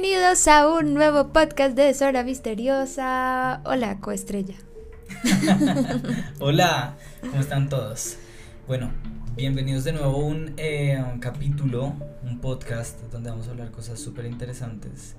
Bienvenidos a un nuevo podcast de Sora Misteriosa. Hola, coestrella. Hola, ¿cómo están todos? Bueno, bienvenidos de nuevo a un, eh, un capítulo, un podcast donde vamos a hablar cosas súper interesantes,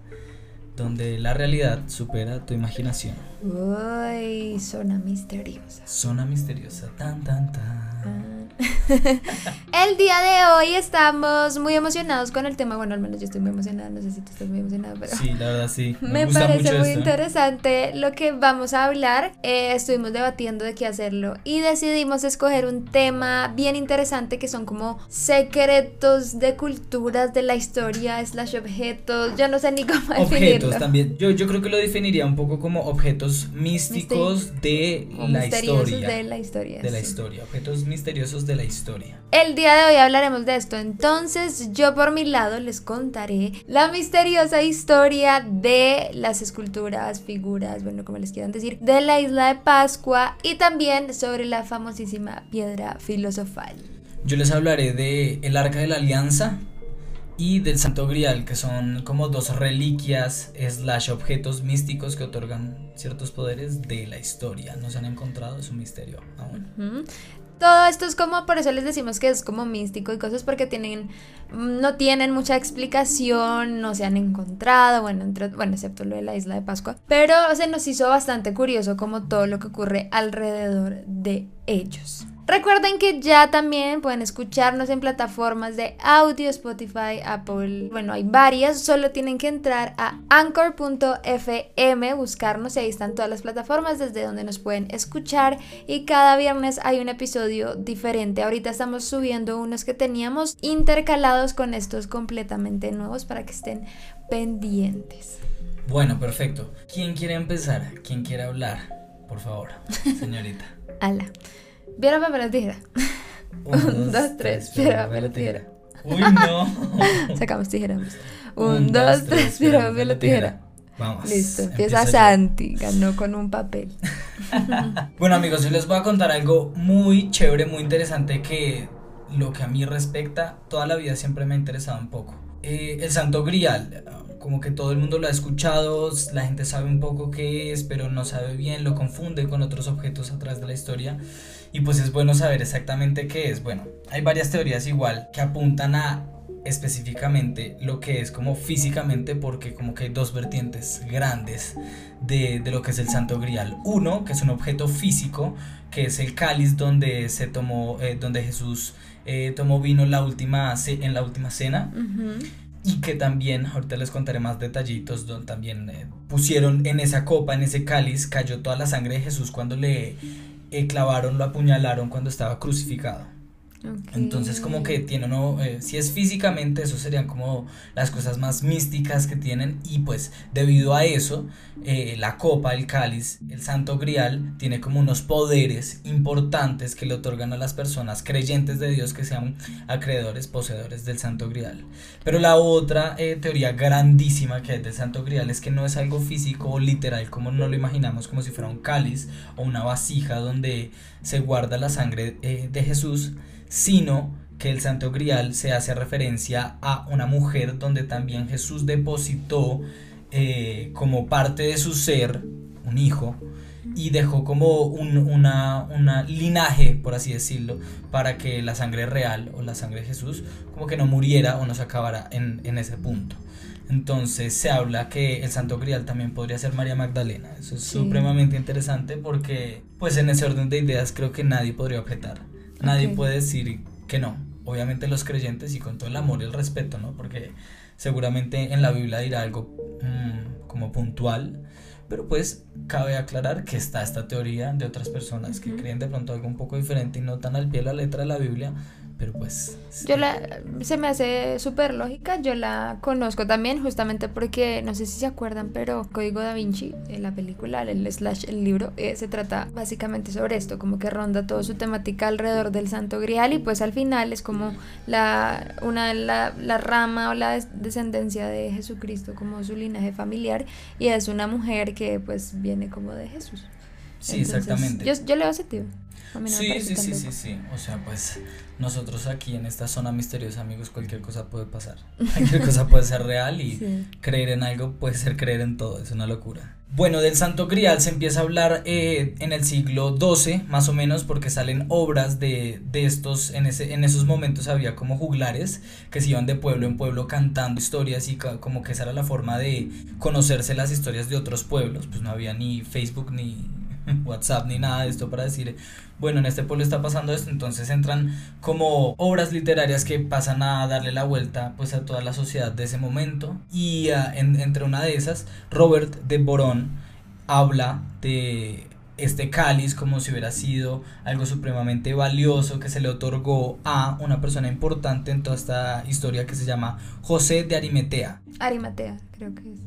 donde la realidad supera tu imaginación. Uy, zona misteriosa. Zona misteriosa, tan, tan, tan. Ah. el día de hoy estamos muy emocionados con el tema. Bueno, al menos yo estoy muy emocionada. No sé si tú estás muy emocionado, pero. Sí, la verdad sí. Me, parece muy interesante lo que vamos a hablar. Eh, estuvimos debatiendo de qué hacerlo y decidimos escoger un tema bien interesante que son como secretos de culturas de la historia, slash objetos. Yo no sé ni cómo objetos definirlo. también. Yo, yo creo que lo definiría un poco como objetos místicos de la historia. De la historia. De la historia. Objetos misteriosos de la historia. El día de hoy hablaremos de esto, entonces yo por mi lado les contaré la misteriosa historia de las esculturas, figuras, bueno, como les quieran decir, de la isla de Pascua y también sobre la famosísima piedra filosofal. Yo les hablaré de el Arca de la Alianza y del Santo Grial, que son como dos reliquias slash objetos místicos que otorgan ciertos poderes de la historia. No se han encontrado, es un misterio aún. Todo esto es como, por eso les decimos que es como místico y cosas porque tienen, no tienen mucha explicación, no se han encontrado, bueno, bueno, excepto lo de la isla de Pascua, pero se nos hizo bastante curioso como todo lo que ocurre alrededor de ellos. Recuerden que ya también pueden escucharnos en plataformas de audio, Spotify, Apple, bueno, hay varias, solo tienen que entrar a anchor.fm, buscarnos y ahí están todas las plataformas desde donde nos pueden escuchar y cada viernes hay un episodio diferente. Ahorita estamos subiendo unos que teníamos intercalados con estos completamente nuevos para que estén pendientes. Bueno, perfecto. ¿Quién quiere empezar? ¿Quién quiere hablar? Por favor, señorita. Ala. Piedra, papel o tijera. Un, dos, tres. Piedra, papel o tijera. Uy, no. Sacamos tijera. Un, dos, tres. Piedra, papel o tijera. Vamos. Listo, empieza Santi, ganó con un papel. bueno amigos, yo les voy a contar algo muy chévere, muy interesante que lo que a mí respecta, toda la vida siempre me ha interesado un poco. Eh, el Santo Grial, como que todo el mundo lo ha escuchado, la gente sabe un poco qué es, pero no sabe bien, lo confunde con otros objetos a través de la historia. Y pues es bueno saber exactamente qué es. Bueno, hay varias teorías igual que apuntan a específicamente lo que es como físicamente porque como que hay dos vertientes grandes de, de, lo que es el Santo Grial. Uno, que es un objeto físico, que es el cáliz donde se tomó, eh, donde Jesús eh, tomó vino la última, en la última cena. Y que también, ahorita les contaré más detallitos, donde también eh, pusieron en esa copa, en ese cáliz, cayó toda la sangre de Jesús cuando le eh, clavaron, lo apuñalaron cuando estaba crucificado. Entonces como que tiene uno, eh, si es físicamente, eso serían como las cosas más místicas que tienen y pues debido a eso, eh, la copa, el cáliz, el santo grial tiene como unos poderes importantes que le otorgan a las personas creyentes de Dios que sean acreedores, poseedores del santo grial. Pero la otra teoría grandísima que hay del santo grial es que no es algo físico o literal como no lo imaginamos como si fuera un cáliz o una vasija donde se guarda la sangre de Jesús, sino que el Santo Grial se hace referencia a una mujer donde también Jesús depositó eh, como parte de su ser un hijo y dejó como un una, una, linaje, por así decirlo, para que la sangre real o la sangre de Jesús como que no muriera o no se acabara en, en ese punto. Entonces se habla que el Santo Grial también podría ser María Magdalena. Eso es supremamente interesante porque pues en ese orden de ideas creo que nadie podría objetar. Nadie puede decir que no. Obviamente los creyentes y con todo el amor y el respeto, ¿no? Porque seguramente en la Biblia dirá algo mmm, como puntual, pero pues cabe aclarar que está esta teoría de otras personas que creen de pronto algo un poco diferente y no tan al pie de la letra de la Biblia, pero pues... Yo la, se me hace súper lógica, yo la conozco también justamente porque, no sé si se acuerdan, pero Código da Vinci, en la película, el slash, el libro, eh, se trata básicamente sobre esto, como que ronda toda su temática alrededor del Santo Grial y pues al final es como la, una, la, la rama o la descendencia de Jesucristo, como su linaje familiar y es una mujer que pues viene como de Jesús. Sí, exactamente. Yo, yo le sentido. sí, sí, sí, sí, sí. O sea, pues nosotros aquí en esta zona misteriosa, amigos, cualquier cosa puede pasar. Cualquier cosa puede ser real y creer en algo puede ser creer en todo. Es una locura. Bueno, del Santo Grial se empieza a hablar eh, en el siglo XII, más o menos, porque salen obras de, de, estos, en, ese, en esos momentos había como juglares que se iban de pueblo en pueblo cantando historias y como que esa era la forma de conocerse las historias de otros pueblos, pues no había ni Facebook ni, WhatsApp ni nada de esto para decir, bueno, en este pueblo está pasando esto, entonces entran como obras literarias que pasan a darle la vuelta pues a toda la sociedad de ese momento y ah, entre una de esas, Robert de Borón habla de este cáliz como si hubiera sido algo supremamente valioso que se le otorgó a una persona importante en toda esta historia que se llama José de Arimatea. Arimatea, creo que es.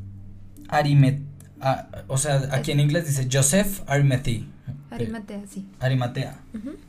Arimatea Ah, o sea, aquí en inglés dice Joseph Arimathea. Arimatea, sí. Arimatea.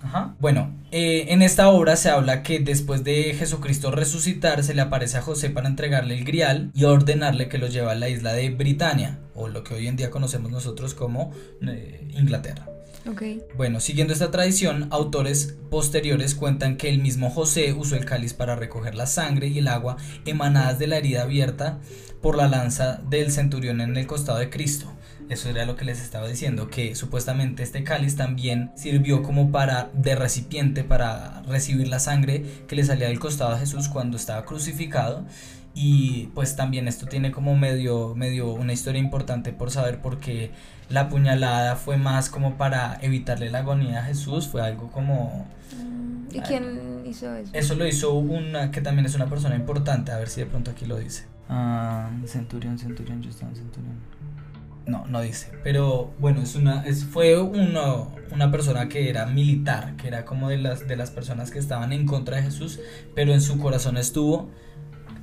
Ajá. Bueno, eh, en esta obra se habla que después de Jesucristo resucitar, se le aparece a José para entregarle el grial y ordenarle que lo lleve a la isla de Britania, o lo que hoy en día conocemos nosotros como eh, Inglaterra. Okay. Bueno, siguiendo esta tradición, autores posteriores cuentan que el mismo José usó el cáliz para recoger la sangre y el agua emanadas de la herida abierta por la lanza del centurión en el costado de Cristo. Eso era lo que les estaba diciendo, que supuestamente este cáliz también sirvió como para de recipiente para recibir la sangre que le salía del costado a Jesús cuando estaba crucificado. Y pues también esto tiene como medio, medio una historia importante por saber por qué la puñalada fue más como para evitarle la agonía a Jesús, fue algo como... ¿Y quién hizo eso? Eso lo hizo una que también es una persona importante, a ver si de pronto aquí lo dice. Ah, centurión, centurión, yo estaba en centurión. No, no dice. Pero bueno, es una, es, fue uno, una persona que era militar, que era como de las, de las personas que estaban en contra de Jesús, pero en su corazón estuvo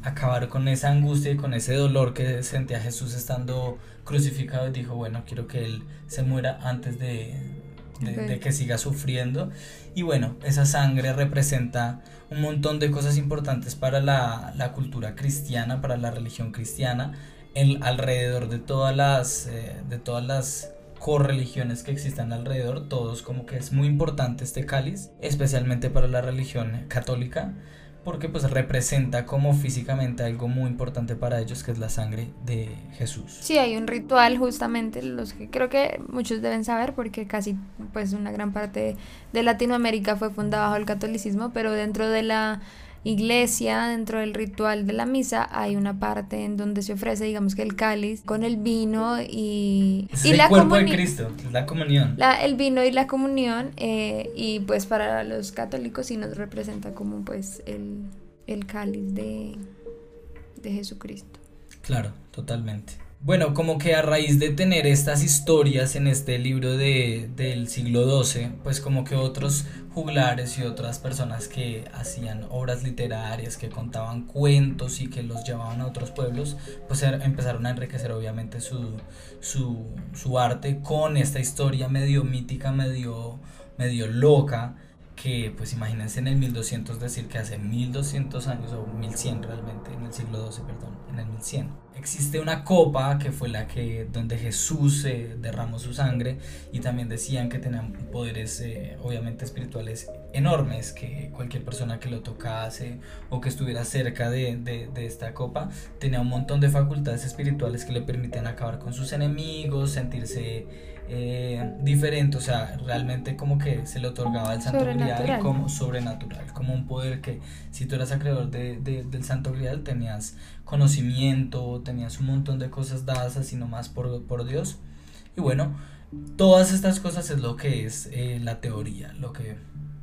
acabar con esa angustia y con ese dolor que sentía Jesús estando crucificado y dijo, bueno, quiero que Él se muera antes de, de, que siga sufriendo. Y bueno, esa sangre representa un montón de cosas importantes para la, la cultura cristiana, para la religión cristiana, el, alrededor de todas las, eh, de todas las correligiones que existen alrededor, todos como que es muy importante este cáliz, especialmente para la religión católica porque pues representa como físicamente algo muy importante para ellos que es la sangre de Jesús. Sí, hay un ritual justamente, los que creo que muchos deben saber porque casi pues una gran parte de Latinoamérica fue fundada bajo el catolicismo, pero dentro de la iglesia, dentro del ritual de la misa, hay una parte en donde se ofrece, digamos que el cáliz con el vino y, y la cuerpo de Cristo, la comunión. el vino y la comunión, eh, y pues para los católicos sí nos representa como pues el, el cáliz de, de Jesucristo. Claro, totalmente. Bueno, como que a raíz de tener estas historias en este libro de, del siglo XII, pues como que otros juglares y otras personas que hacían obras literarias, que contaban cuentos y que los llevaban a otros pueblos, pues er, empezaron a enriquecer obviamente su, su, su arte con esta historia medio mítica, medio, medio loca que pues imagínense en el 1200 decir que hace 1200 años o 1100 realmente en el siglo XII perdón en el 1100 existe una copa que fue la que donde Jesús eh, derramó su sangre y también decían que tenían poderes eh, obviamente espirituales enormes que cualquier persona que lo tocase o que estuviera cerca de, de, de esta copa tenía un montón de facultades espirituales que le permitían acabar con sus enemigos sentirse eh, diferente, o sea, realmente como que se le otorgaba el Santo Grial como sobrenatural, como un poder que si tú eras acreedor de, del Santo Grial tenías conocimiento, tenías un montón de cosas dadas así nomás por, por Dios. Y bueno, todas estas cosas es lo que es eh, la teoría, lo que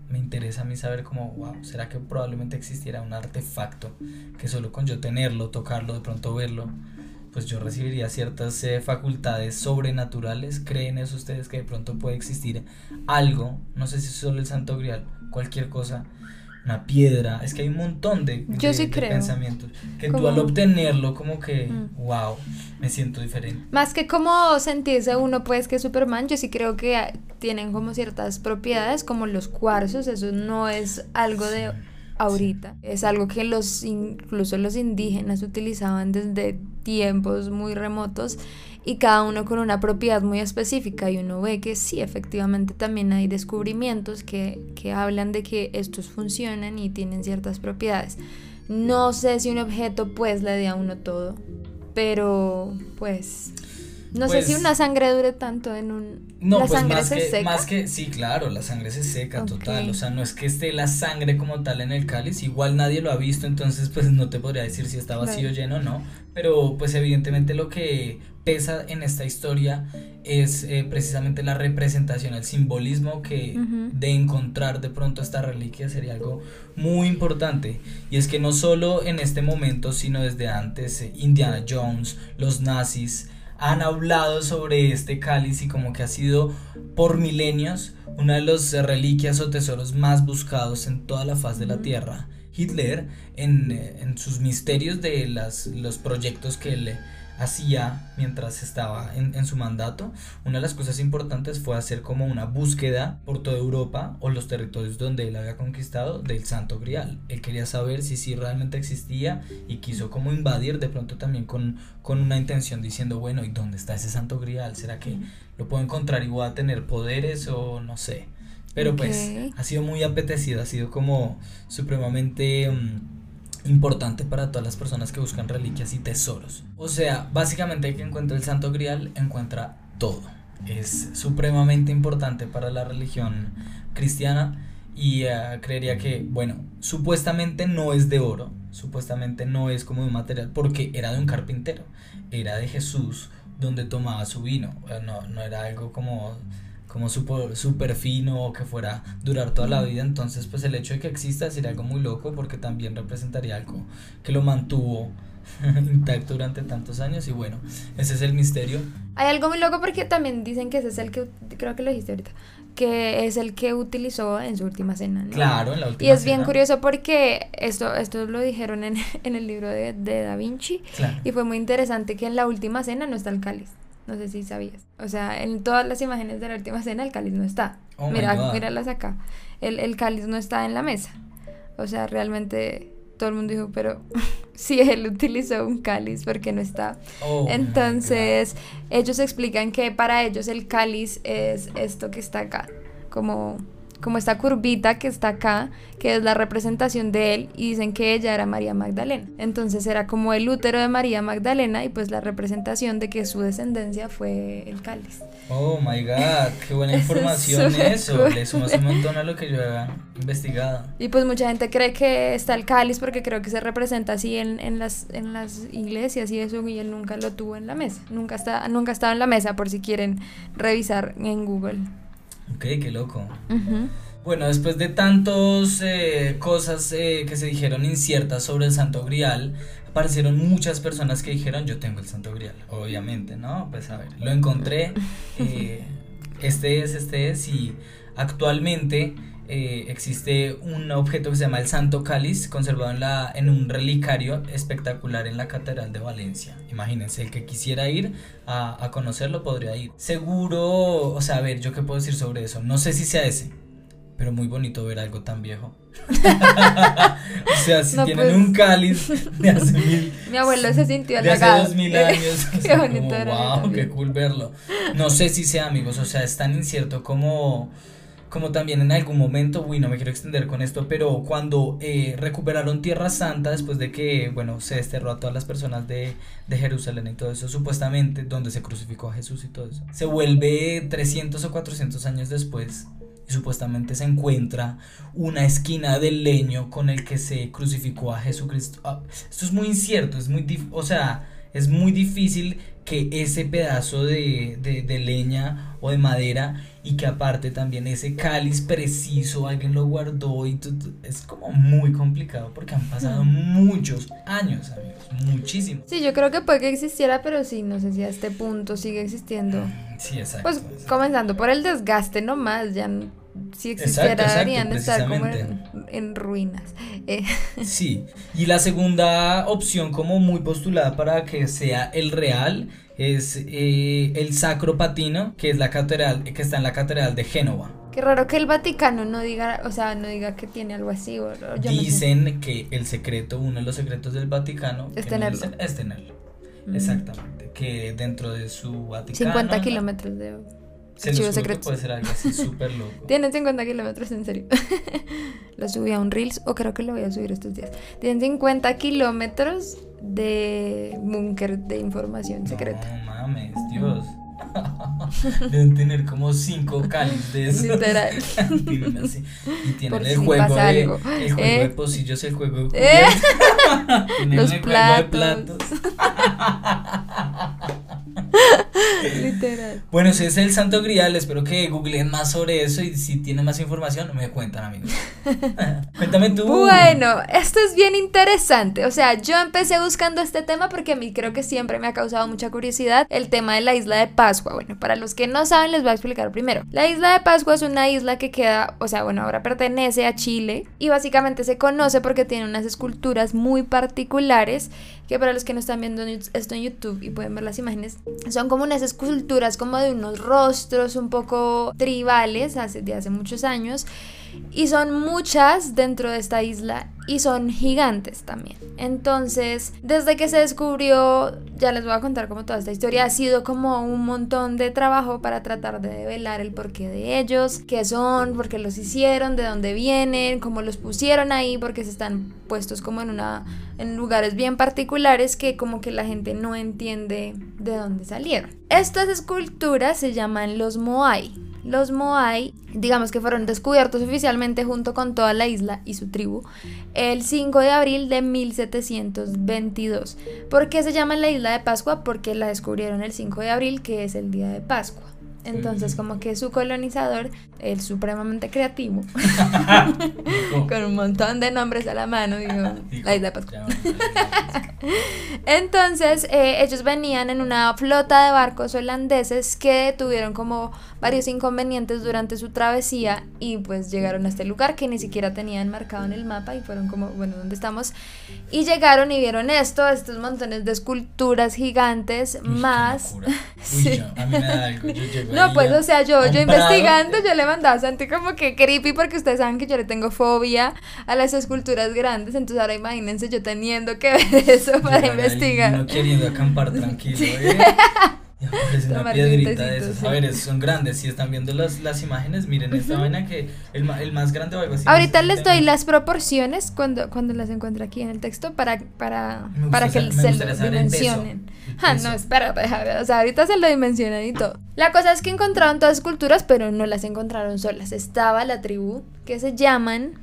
me interesa a mí saber como, wow, ¿será que probablemente existiera un artefacto que solo con yo tenerlo, tocarlo, de pronto verlo? Pues yo recibiría ciertas eh, facultades sobrenaturales. ¿Creen eso ustedes que de pronto puede existir algo? No sé si es solo el Santo Grial, cualquier cosa, una piedra. Es que hay un montón de, pensamientos. Que tú al obtenerlo, como que, wow, mm. me siento diferente. Más que como sentirse uno, pues que Superman, yo sí creo que tienen como ciertas propiedades, como los cuarzos, eso no es algo de ahorita. Es algo que los incluso los indígenas utilizaban desde tiempos muy remotos y cada uno con una propiedad muy específica y uno ve que sí, efectivamente también hay descubrimientos que, que hablan de que estos funcionan y tienen ciertas propiedades. No sé si un objeto pues le dé a uno todo, pero pues no sé si pues una sangre dure tanto en un... No, ¿La pues sangre más se que, seca? Más que, sí, claro, la sangre se seca total. O sea, no es que esté la sangre como tal en el cáliz. Igual nadie lo ha visto, entonces pues no te podría decir si está vacío lleno o no. Pero pues evidentemente lo que pesa en esta historia es eh, precisamente la representación, el simbolismo que de encontrar de pronto esta reliquia sería algo muy importante. Y es que no solo en este momento, sino desde antes, eh, Indiana Jones, los nazis, han hablado sobre este cáliz y como que ha sido por milenios una de las reliquias o tesoros más buscados en toda la faz de la Tierra. Hitler, en, en sus misterios de las, los proyectos que él hacía mientras estaba en, su mandato, una de las cosas importantes fue hacer como una búsqueda por toda Europa o los territorios donde él había conquistado del Santo Grial. Él quería saber si sí realmente existía y quiso como invadir de pronto también con, con una intención diciendo, bueno, ¿y dónde está ese Santo Grial? ¿Será que lo puedo encontrar y voy a tener poderes o no sé? Pero pues ha sido muy apetecido, ha sido como supremamente... Mm, importante para todas las personas que buscan reliquias y tesoros. O sea, básicamente el que encuentra el Santo Grial encuentra todo. Es supremamente importante para la religión cristiana y eh, creería que, bueno, supuestamente no es de oro, supuestamente no es como de un material porque era de un carpintero, era de Jesús donde tomaba su vino, eh, no, no era algo como como súper super fino o que fuera durar toda la vida. Entonces, pues el hecho de que exista sería algo muy loco porque también representaría algo que lo mantuvo intacto durante tantos años y bueno, ese es el misterio. Hay algo muy loco porque también dicen que ese es el que, creo que lo dijiste ahorita, que es el que utilizó en su última cena. Claro, en la última Y es bien curioso porque esto, esto lo dijeron en, en el libro de, de Da Vinci y fue muy interesante que en la última cena no está el cáliz. No sé si sabías. O sea, en todas las imágenes de la última cena el cáliz no está. Oh Mira, míralas acá. El, el cáliz no está en la mesa. O sea, realmente todo el mundo dijo, pero si él utilizó un cáliz, ¿por qué no está? Oh Entonces, ellos explican que para ellos el cáliz es esto que está acá, como como esta curvita que está acá, que es la representación de él, y dicen que ella era María Magdalena. Entonces era como el útero de María Magdalena y pues la representación de que su descendencia fue el cáliz. Oh my god, qué buena información eso. Le sumas un montón a lo que yo había investigado. Y pues mucha gente cree que está el cáliz porque creo que se representa así en, en, las, en las iglesias y eso, y él nunca lo tuvo en la mesa. Nunca, está, nunca estaba en la mesa por si quieren revisar en Google. Ok, qué loco. Bueno, después de tantas eh, cosas eh, que se dijeron inciertas sobre el Santo Grial, aparecieron muchas personas que dijeron yo tengo el Santo Grial, obviamente, ¿no? Pues a ver, lo encontré, eh, este es, este es, y actualmente eh, existe un objeto que se llama el Santo Cáliz, conservado en, la, en un relicario espectacular en la Catedral de Valencia. Imagínense, el que quisiera ir a, a conocerlo podría ir. Seguro, o sea, a ver, yo qué puedo decir sobre eso. No sé si sea ese, pero muy bonito ver algo tan viejo. o sea, si tienen pues. un cáliz de hace mil. Mi abuelo se sintió De hace dos mil años. qué bonito Wow, qué cool verlo. No sé si sea, amigos, o sea, es tan incierto como como también en algún momento, uy, no me quiero extender con esto, pero cuando eh, recuperaron Tierra Santa, después de que, bueno, se desterró a todas las personas de, de, Jerusalén y todo eso, supuestamente, donde se crucificó a Jesús y todo eso, se vuelve 300 o 400 años después y supuestamente se encuentra una esquina del leño con el que se crucificó a Jesucristo. Ah, esto es muy incierto, es muy, o sea, es muy difícil que ese pedazo de, de, de leña o de madera y que aparte también ese cáliz preciso alguien lo guardó y es como muy complicado porque han pasado muchos años, amigos, muchísimos. Sí, yo creo que puede que existiera, pero sí, no sé si a este punto sigue existiendo. Sí, exacto. Pues comenzando por el desgaste nomás, ya si existiera deberían estar como en, ruinas. Eh. Sí, y la segunda opción como muy postulada para que sea el real es eh, el Sacro Patino, que es la catedral, que está en la catedral de Génova. Qué raro que el Vaticano no diga, o sea, no diga que tiene algo así. Dicen que el secreto, uno de los secretos del Vaticano es tenerlo. es tenerlo. Exactamente. Que dentro de su Vaticano. 50 kilómetros de se juro puede ser algo así súper loco. Tienen 50 kilómetros, en serio. lo subí a un Reels o creo que lo voy a subir estos días. Tienen 50 kilómetros de búnker de información secreta. No mames, Dios. Deben tener como 5 cáliz de. Literal. y tienen el, juego de, el juego de ¿Eh? pocillos, el juego de ¿Eh? Los el platos. juego de platos. Literal. Bueno, si es el Santo Grial, espero que googleen más sobre eso y si tienen más información, me cuentan, amigos. Cuéntame tú. Bueno, esto es bien interesante. O sea, yo empecé buscando este tema porque a mí creo que siempre me ha causado mucha curiosidad el tema de la isla de Pascua. Bueno, para los que no saben, les voy a explicar primero. La isla de Pascua es una isla que queda, o sea, bueno, ahora pertenece a Chile y básicamente se conoce porque tiene unas esculturas muy particulares que para los que no están viendo esto en YouTube y pueden ver las imágenes, son como unas esculturas como de unos rostros un poco tribales hace, de hace muchos años y son muchas dentro de esta isla y son gigantes también. Entonces, desde que se descubrió, ya les voy a contar como toda esta historia, ha sido como un montón de trabajo para tratar de develar el porqué de ellos, qué son, por qué los hicieron, de dónde vienen, cómo los pusieron ahí, porque se están puestos como en una en lugares bien particulares que como que la gente no entiende de dónde salieron. Estas esculturas se llaman los Moai los Moai, digamos que fueron descubiertos oficialmente junto con toda la isla y su tribu el 5 de abril de 1722. ¿Por qué se llama la isla de Pascua? Porque la descubrieron el 5 de abril, que es el día de Pascua. Entonces, como que su colonizador, el supremamente creativo, con un montón de nombres a la mano, dijo, la isla de. Entonces, eh, ellos venían en una flota de barcos holandeses que tuvieron como varios inconvenientes durante su travesía y pues llegaron a este lugar que ni siquiera tenían marcado en el mapa y fueron como, bueno, ¿dónde estamos? Y llegaron y vieron esto, estos montones de esculturas gigantes más... no, pues o sea, yo, yo investigando, yo le mandaba a Santi como que creepy porque ustedes saben que yo le tengo fobia a las esculturas grandes, entonces ahora imagínense yo teniendo que ver eso para investigar. No queriendo acampar tranquilo, ¿eh? una piedrita de esas. A ver, son grandes. Si están viendo las, las imágenes, miren esta vaina que el, el, más grande o algo así. Ahorita les doy las proporciones cuando, cuando las encuentre aquí en el texto para, para, para que se lo dimensionen. Ah, no, espera, o sea, ahorita se lo dimensionan y todo. La cosa es que encontraron todas esculturas, pero no las encontraron solas. Estaba la tribu que se llaman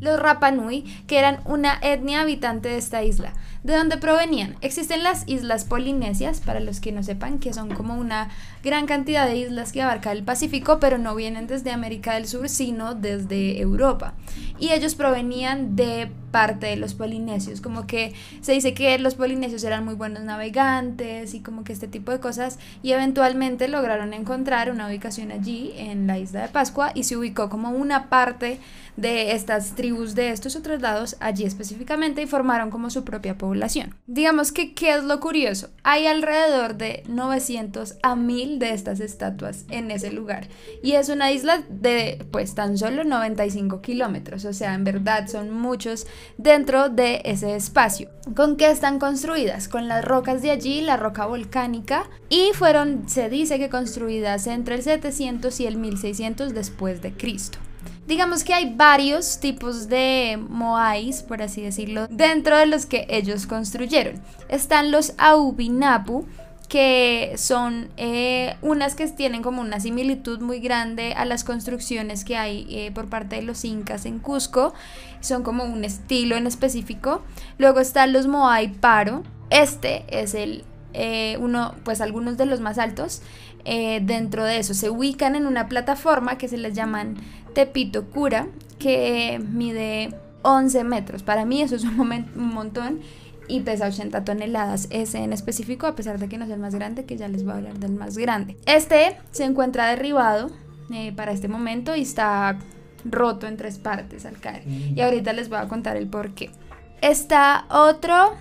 los Rapanui, que eran una etnia habitante de esta isla. ¿De dónde provenían? Existen las islas polinesias, para los que no sepan, que son como una gran cantidad de islas que abarca el Pacífico, pero no vienen desde América del Sur, sino desde Europa. Y ellos provenían de parte de los polinesios, como que se dice que los polinesios eran muy buenos navegantes y como que este tipo de cosas, y eventualmente lograron encontrar una ubicación allí en la isla de Pascua y se ubicó como una parte de estas tribus de estos otros lados allí específicamente y formaron como su propia población. Digamos que, ¿qué es lo curioso? Hay alrededor de 900 a 1000 de estas estatuas en ese lugar y es una isla de pues tan solo 95 kilómetros, o sea, en verdad son muchos dentro de ese espacio. ¿Con qué están construidas? Con las rocas de allí, la roca volcánica y fueron, se dice que construidas entre el 700 y el 1600 después de Cristo. Digamos que hay varios tipos de moais, por así decirlo, dentro de los que ellos construyeron. Están los Aubinapu, que son eh, unas que tienen como una similitud muy grande a las construcciones que hay eh, por parte de los incas en Cusco, son como un estilo en específico. Luego están los Moai Paro, este es el eh, uno, pues algunos de los más altos. Dentro de eso se ubican en una plataforma que se les llaman Tepito Cura, que mide 11 metros. Para mí eso es un, un montón y pesa 80 toneladas. Ese en específico, a pesar de que no es el más grande, que ya les voy a hablar del más grande. Este se encuentra derribado eh, para este momento y está roto en tres partes al caer. Y ahorita les voy a contar el por qué. Está otro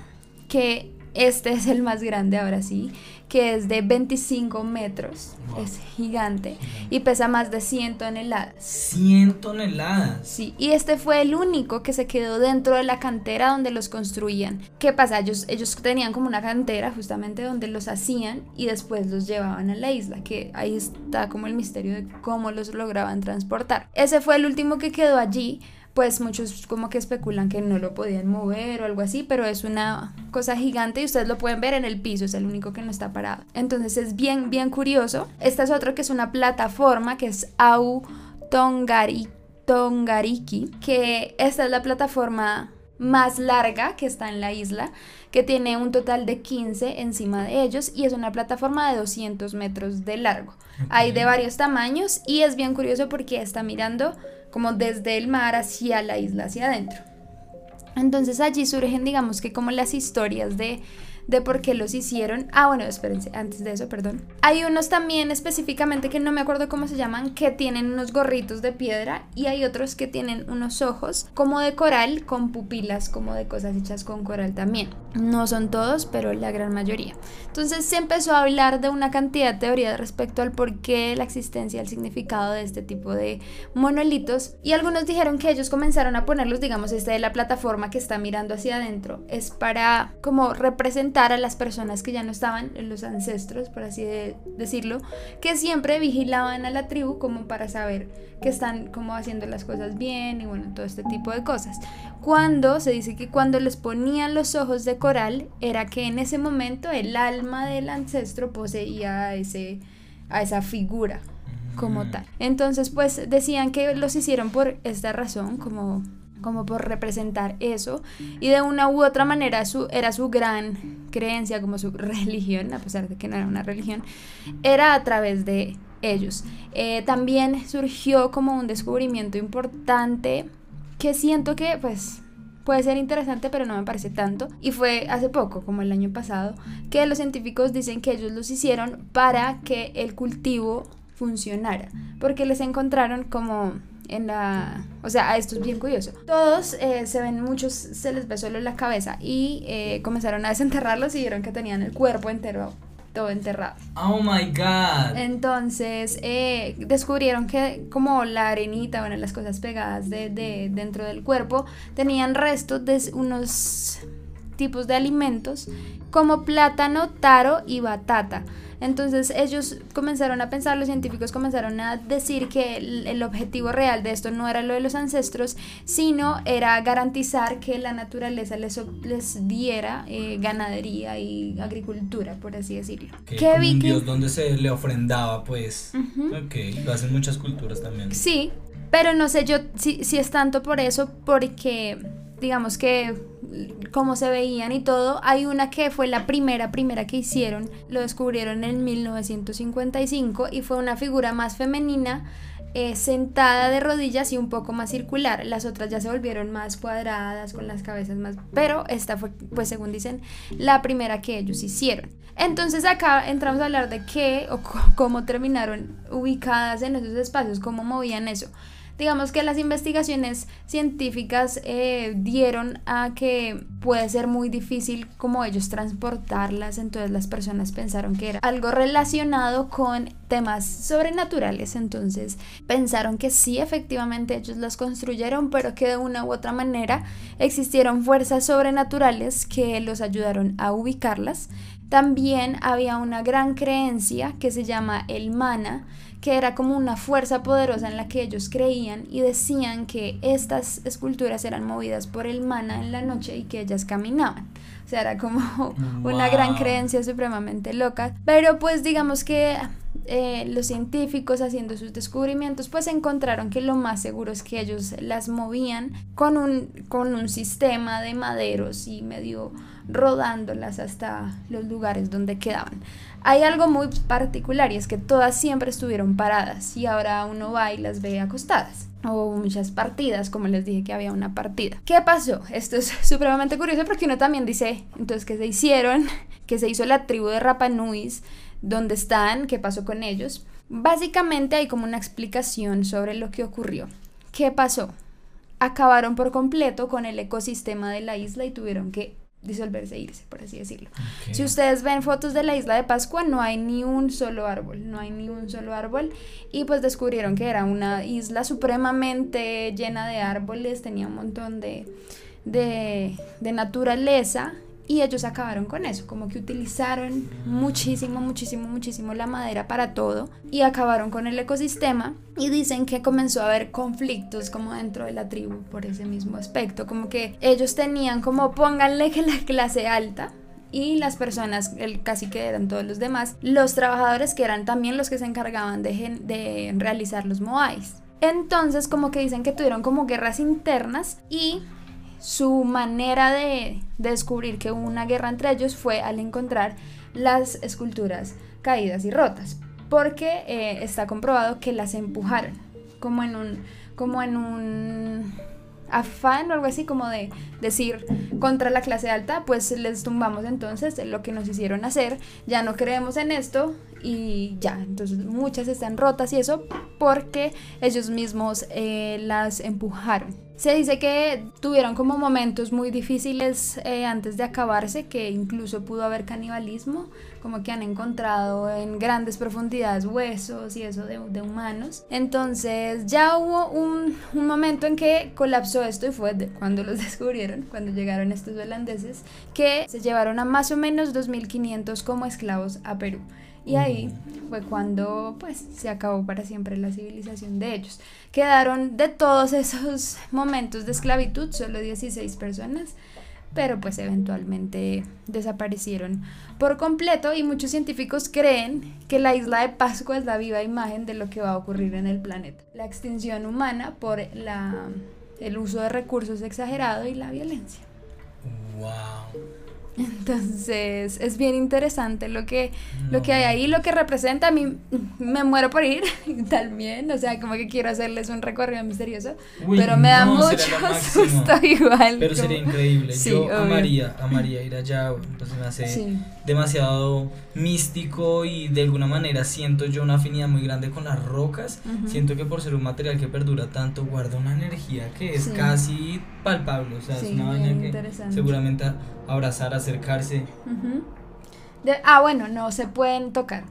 que este es el más grande ahora sí, que es de 25 metros. Es gigante. Y pesa más de 100 toneladas. 100 toneladas. Sí, y este fue el único que se quedó dentro de la cantera donde los construían. ¿Qué pasa? Ellos, ellos tenían como una cantera justamente donde los hacían y después los llevaban a la isla, que ahí está como el misterio de cómo los lograban transportar. Ese fue el último que quedó allí pues muchos como que especulan que no lo podían mover o algo así, pero es una cosa gigante y ustedes lo pueden ver en el piso, es el único que no está parado. Entonces es bien, bien curioso. Esta es otro que es una plataforma que es Au Tongari, Tongariki, que esta es la plataforma más larga que está en la isla, que tiene un total de 15 encima de ellos y es una plataforma de 200 metros de largo. Hay de varios tamaños y es bien curioso porque está mirando como desde el mar hacia la isla, hacia adentro. Entonces allí surgen, digamos que como las historias de de por qué los hicieron. Ah, bueno, espérense, antes de eso, perdón. Hay unos también específicamente que no me acuerdo cómo se llaman, que tienen unos gorritos de piedra y hay otros que tienen unos ojos como de coral con pupilas como de cosas hechas con coral también. No son todos, pero la gran mayoría. Entonces se empezó a hablar de una cantidad de teorías respecto al por qué la existencia, el significado de este tipo de monolitos y algunos dijeron que ellos comenzaron a ponerlos, digamos, este de la plataforma que está mirando hacia adentro, es para como representar a las personas que ya no estaban, los ancestros, por así decirlo, que siempre vigilaban a la tribu como para saber que están como haciendo las cosas bien y bueno, todo este tipo de cosas. Cuando se dice que cuando les ponían los ojos de coral era que en ese momento el alma del ancestro poseía a, ese, a esa figura como tal. Entonces pues decían que los hicieron por esta razón, como como por representar eso y de una u otra manera su, era su gran creencia como su religión, a pesar de que no era una religión, era a través de ellos. Eh, también surgió como un descubrimiento importante que siento que pues puede ser interesante pero no me parece tanto y fue hace poco como el año pasado que los científicos dicen que ellos los hicieron para que el cultivo funcionara porque les encontraron como en la... O sea, esto es bien curioso. Todos eh, se ven, muchos se les ve solo la cabeza y eh, comenzaron a desenterrarlos y vieron que tenían el cuerpo entero todo enterrado. Oh my god. Entonces eh, descubrieron que como la arenita, bueno, las cosas pegadas de, de, dentro del cuerpo tenían restos de unos tipos de alimentos como plátano, taro y batata. Entonces ellos comenzaron a pensar, los científicos comenzaron a decir que el, objetivo real de esto no era lo de los ancestros, sino era garantizar que la naturaleza les, les diera eh, ganadería y agricultura, por así decirlo. Que un dios donde se le ofrendaba, pues. Ok, lo hacen muchas culturas también. Sí, pero no sé yo si, si es tanto por eso, porque digamos que como se veían y todo. Hay una que fue la primera, primera que hicieron, lo descubrieron en 1955 y fue una figura más femenina. Eh, sentada de rodillas y un poco más circular. Las otras ya se volvieron más cuadradas, con las cabezas más... Pero esta fue, pues según dicen, la primera que ellos hicieron. Entonces acá entramos a hablar de qué o cómo terminaron ubicadas en esos espacios, cómo movían eso digamos que las investigaciones científicas eh, dieron a que puede ser muy difícil como ellos transportarlas, entonces las personas pensaron que era algo relacionado con temas sobrenaturales, entonces pensaron que sí, efectivamente ellos las construyeron, pero que de una u otra manera existieron fuerzas sobrenaturales que los ayudaron a ubicarlas. También había una gran creencia que se llama el mana, que era como una fuerza poderosa en la que ellos creían y decían que estas esculturas eran movidas por el mana en la noche y que ellas caminaban. O sea, era como una gran creencia supremamente loca. Pero pues digamos que eh, los científicos haciendo sus descubrimientos pues encontraron que lo más seguro es que ellos las movían con un, con un sistema de maderos y medio rodándolas hasta los lugares donde quedaban. Hay algo muy particular y es que todas siempre estuvieron paradas y ahora uno va y las ve acostadas. O muchas partidas, como les dije que había una partida. ¿Qué pasó? Esto es supremamente curioso porque uno también dice, entonces, ¿qué se hicieron? ¿Qué se hizo la tribu de Rapanuis? ¿Dónde están? ¿Qué pasó con ellos? Básicamente hay como una explicación sobre lo que ocurrió. ¿Qué pasó? Acabaron por completo con el ecosistema de la isla y tuvieron que disolverse, irse, por así decirlo. Si ustedes ven fotos de la isla de Pascua, no hay ni un solo árbol, no hay ni un solo árbol. Y pues descubrieron que era una isla supremamente llena de árboles, tenía un montón de, de, de naturaleza y ellos acabaron con eso, como que utilizaron muchísimo, muchísimo, muchísimo la madera para todo y acabaron con el ecosistema y dicen que comenzó a haber conflictos como dentro de la tribu por ese mismo aspecto, como que ellos tenían como pónganle que la clase alta y las personas, el, casi que eran todos los demás, los trabajadores que eran también los que se encargaban de, de realizar los moais. Entonces como que dicen que tuvieron como guerras internas y su manera de descubrir que hubo una guerra entre ellos fue al encontrar las esculturas caídas y rotas, porque eh, está comprobado que las empujaron, como en un, como en un afán o algo así como de decir contra la clase alta, pues les tumbamos entonces lo que nos hicieron hacer, ya no creemos en esto y ya, entonces muchas están rotas y eso porque ellos mismos eh, las empujaron. Se dice que tuvieron como momentos muy difíciles eh, antes de acabarse, que incluso pudo haber canibalismo, como que han encontrado en grandes profundidades huesos y eso de, humanos. Entonces ya hubo un, momento en que colapsó esto y fue cuando los descubrieron, cuando llegaron estos holandeses, que se llevaron a más o menos 2.500 como esclavos a Perú. Y ahí fue cuando pues se acabó para siempre la civilización de ellos. Quedaron de todos esos momentos de esclavitud solo 16 personas, pero pues eventualmente desaparecieron por completo y muchos científicos creen que la isla de Pascua es la viva imagen de lo que va a ocurrir en el planeta. La extinción humana por la, el uso de recursos exagerado y la violencia. Wow. Entonces es bien interesante lo que, lo que hay ahí, lo que representa. A mí me muero por ir también, o sea, como que quiero hacerles un recorrido misterioso, pero me da mucho susto igual. Pero sería increíble. Yo amaría, amaría ir allá, pues me hace demasiado místico y de alguna manera siento yo una afinidad muy grande con las rocas. Siento que por ser un material que perdura tanto, guarda una energía que es casi palpable, o sea, es una vaina que seguramente abrazar, acercarse. ah, bueno, no se pueden tocar.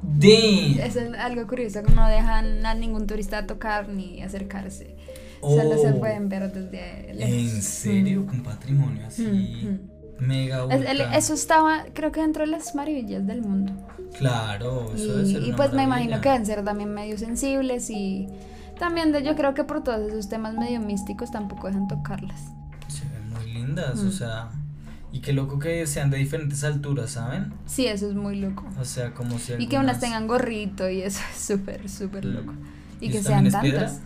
De. Eso es algo curioso, no dejan a ningún turista tocar ni acercarse. Solo se oh. pueden ver desde lejos. ¿En serio? Con patrimonio así. Mega Eso estaba, creo que dentro de las maravillas del mundo. Claro, eso y, y pues me imagino que deben ser también medio sensibles y también de, yo creo que por todos esos temas medio místicos tampoco dejan tocarlas. Se ven muy lindas, o sea, y qué loco que sean de diferentes alturas, ¿saben? Sí, eso es muy loco. O sea, como si Y que unas tengan gorrito y eso es súper, súper mm. loco. Y, que sean tantas.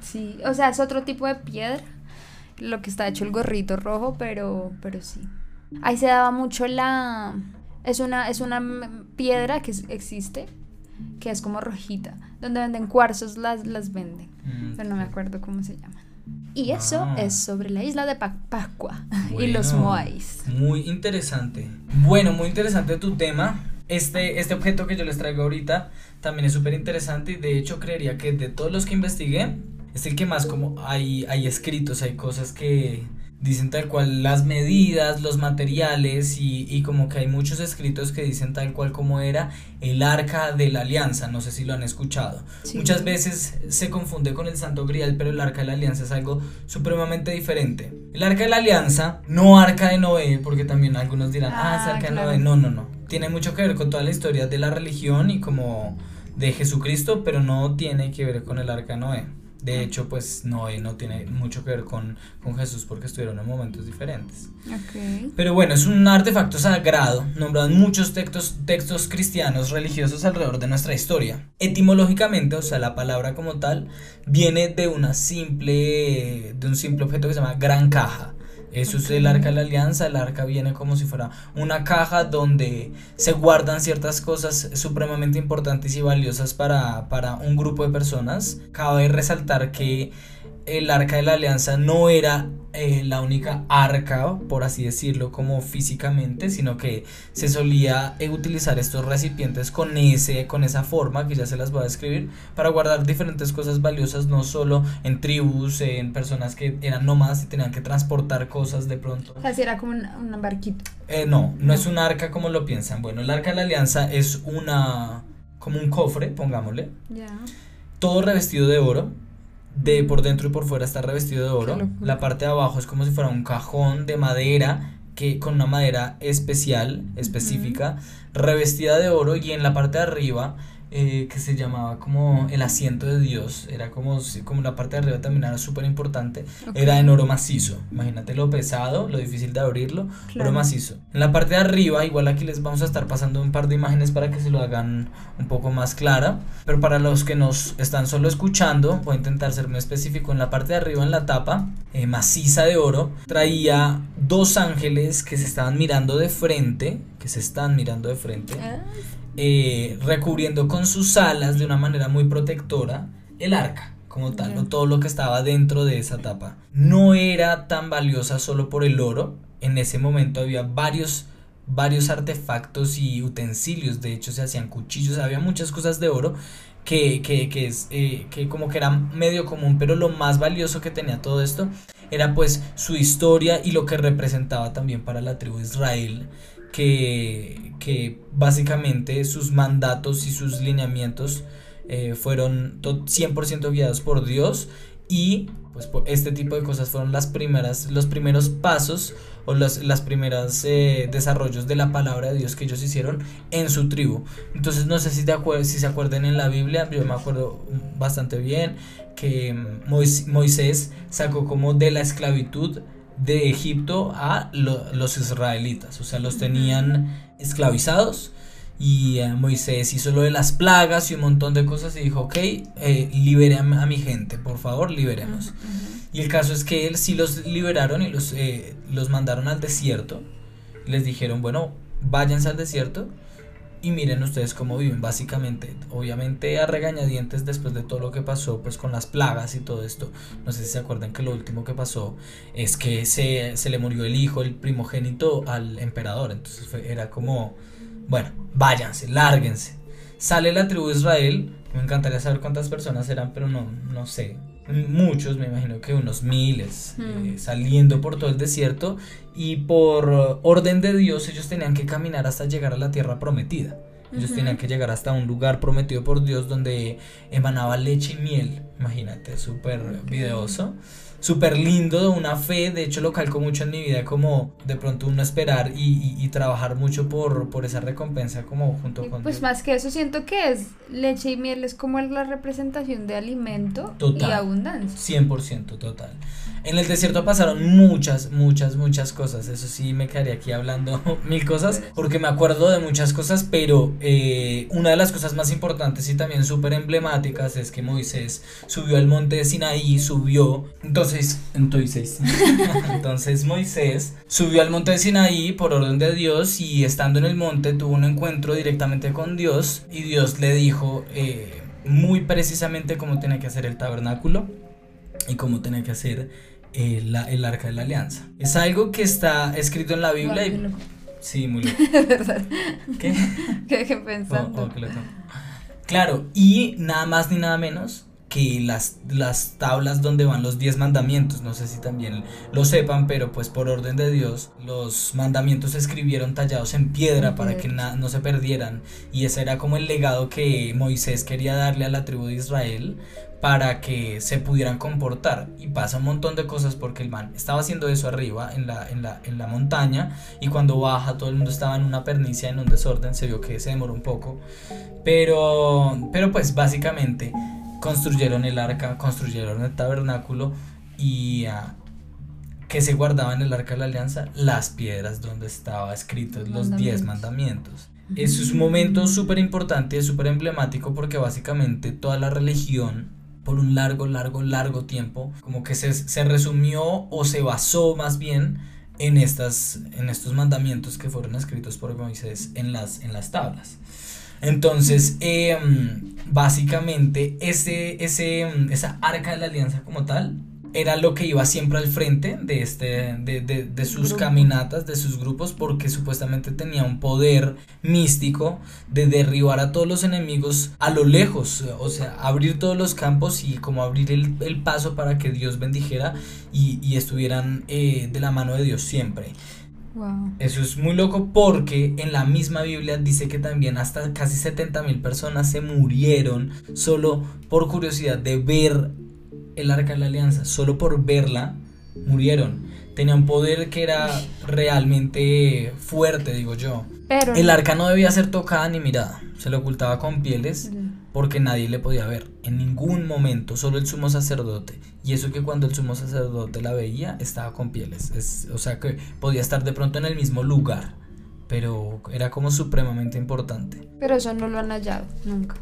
Sí, o sea, es otro tipo de piedra, lo que está hecho el gorrito rojo, pero, pero sí. Ahí se daba mucho la... Es una, es una piedra que existe, que es como rojita, donde venden cuarzos las, las venden, mm, pero no me acuerdo cómo se llaman. Y eso ah. es sobre la isla de Pascua y los Moais. Muy interesante. Bueno, muy interesante tu tema. Este, este objeto que yo les traigo ahorita también es súper interesante y de hecho creería que de todos los que investigué es el que más como hay, hay escritos, hay cosas que dicen tal cual las medidas, los materiales y, y, como que hay muchos escritos que dicen tal cual como era el arca de la alianza, no sé si lo han escuchado. Muchas veces se confunde con el santo grial, pero el arca de la alianza es algo supremamente diferente. El arca de la alianza, no arca de Noé, porque también algunos dirán, ah, es ah, arca de Noé, no, no, no. Tiene mucho que ver con toda la historia de la religión y como de Jesucristo, pero no tiene que ver con el arca de Noé. De hecho, pues no, no tiene mucho que ver con, Jesús porque estuvieron en momentos diferentes. Pero bueno, es un artefacto sagrado, nombrado en muchos textos, textos cristianos religiosos alrededor de nuestra historia. Etimológicamente, o sea, la palabra como tal, viene de una simple, de un simple objeto que se llama gran caja eso es el arca de la alianza. El arca viene como si fuera una caja donde se guardan ciertas cosas supremamente importantes y valiosas para, un grupo de personas. Cabe resaltar que el arca de la alianza no era eh, la única arca, por así decirlo, como físicamente, sino que se solía eh, utilizar estos recipientes con, ese, con esa forma, que ya se las voy a describir, para guardar diferentes cosas valiosas, no solo en tribus, en personas que eran nómadas y tenían que transportar cosas de pronto. Así era como un, barquito. Eh, no, no es un arca como lo piensan. Bueno, el arca de la alianza es una, como un cofre, pongámosle. Todo revestido de oro de por dentro y por fuera está revestido de oro. La parte de abajo es como si fuera un cajón de madera que con una madera especial, específica, revestida de oro y en la parte de arriba eh, que se llamaba como el asiento de Dios, era como, como la parte de arriba también era súper importante, era en oro macizo, imagínate lo pesado, lo difícil de abrirlo, oro macizo. En la parte de arriba, igual aquí les vamos a estar pasando un par de imágenes para que se lo hagan un poco más clara, pero para los que nos están solo escuchando, voy a intentar ser muy específico, en la parte de arriba, en la tapa, eh, maciza de oro, traía dos ángeles que se estaban mirando de frente, que se están mirando de frente. Ah, eh, recubriendo con sus alas de una manera muy protectora el arca como tal, o todo lo que estaba dentro de esa tapa. No era tan valiosa solo por el oro, en ese momento había varios varios artefactos y utensilios, de hecho se hacían cuchillos, había muchas cosas de oro que, que, que, es, eh, que como que era medio común, pero lo más valioso que tenía todo esto era pues su historia y lo que representaba también para la tribu de Israel que, básicamente sus mandatos y sus lineamientos eh, fueron 100% guiados por Dios y pues este tipo de cosas fueron las primeras, los primeros pasos o los, las primeras eh, desarrollos de la palabra de Dios que ellos hicieron en su tribu. Entonces no sé si, te si se acuerdan en la Biblia, yo me acuerdo bastante bien que Moisés sacó como de la esclavitud de Egipto a los israelitas, o sea, los tenían esclavizados y eh, Moisés hizo lo de las plagas y un montón de cosas y dijo, ok, eh, libere a, mi gente, por favor, liberemos. Y el caso es que él sí los liberaron y los, eh, los mandaron al desierto. Les dijeron, bueno, váyanse al desierto y miren ustedes cómo viven básicamente. Obviamente a regañadientes después de todo lo que pasó pues con las plagas y todo esto. No sé si se acuerdan que lo último que pasó es que se, se le murió el hijo, el primogénito al emperador. Entonces era como, bueno, váyanse, lárguense. Sale la tribu de Israel. Me encantaría saber cuántas personas eran, pero no, no sé muchos, me imagino que unos miles, eh, hmm. saliendo por todo el desierto y por orden de Dios ellos tenían que caminar hasta llegar a la tierra prometida. Ellos tenían que llegar hasta un lugar prometido por Dios donde emanaba leche y miel. Imagínate, súper videoso súper lindo, una fe, de hecho lo calco mucho en mi vida, como de pronto uno esperar y, y, trabajar mucho por, por esa recompensa como junto con... Pues más que eso siento que es leche y miel, es como la representación de alimento y abundancia. 100% total. En el desierto pasaron muchas, muchas, muchas cosas. Eso sí, me quedaría aquí hablando mil cosas porque me acuerdo de muchas cosas, pero eh, una de las cosas más importantes y también súper emblemáticas es que Moisés subió al monte de Sinaí, subió. Entonces, entonces, entonces Moisés subió al monte de Sinaí por orden de Dios y estando en el monte tuvo un encuentro directamente con Dios y Dios le dijo eh, muy precisamente cómo tiene que hacer el tabernáculo y cómo tiene que hacer eh, el arca de la alianza. Es algo que está escrito en la Biblia y... Sí, muy bien. ¿Qué? ¿Qué pensando? Oh, oh, claro, y nada más ni nada menos que las, las tablas donde van los 10 mandamientos, no sé si también lo sepan, pero pues por orden de Dios, los mandamientos se escribieron tallados en piedra para que no se perdieran. Y ese era como el legado que Moisés quería darle a la tribu de Israel para que se pudieran comportar. Y pasa un montón de cosas porque el man estaba haciendo eso arriba en la, en la, en la montaña y cuando baja todo el mundo estaba en una pernicia, en un desorden, se vio que se demoró un poco. Pero, pero pues básicamente construyeron el arca, construyeron el tabernáculo y... Uh, que se guardaba en el arca de la alianza las piedras donde estaba escritos los diez mandamientos. Eso es un momento súper importante, súper emblemático porque básicamente toda la religión por un largo, largo, largo tiempo, como que se, se resumió o se basó más bien en, estas, en estos mandamientos que fueron escritos por Moisés en las, en las tablas. Entonces, em, básicamente, ese, ese, esa arca de la alianza como tal era lo que iba siempre al frente de, este, de, de, de sus Grupo. caminatas, de sus grupos, porque supuestamente tenía un poder místico de derribar a todos los enemigos a lo lejos, o sea, abrir todos los campos y como abrir el, el paso para que Dios bendijera y, y estuvieran eh, de la mano de Dios siempre. Wow. Eso es muy loco porque en la misma Biblia dice que también hasta casi 70 mil personas se murieron solo por curiosidad de ver el arca de la alianza, solo por verla murieron. Tenía un poder que era realmente fuerte, digo yo. Pero. El arca no debía ser tocada ni mirada, se le ocultaba con pieles porque nadie le podía ver en ningún momento, solo el sumo sacerdote. Y eso que cuando el sumo sacerdote la veía estaba con pieles, es, o sea que podía estar de pronto en el mismo lugar, pero era como supremamente importante. Pero eso no lo han hallado, nunca.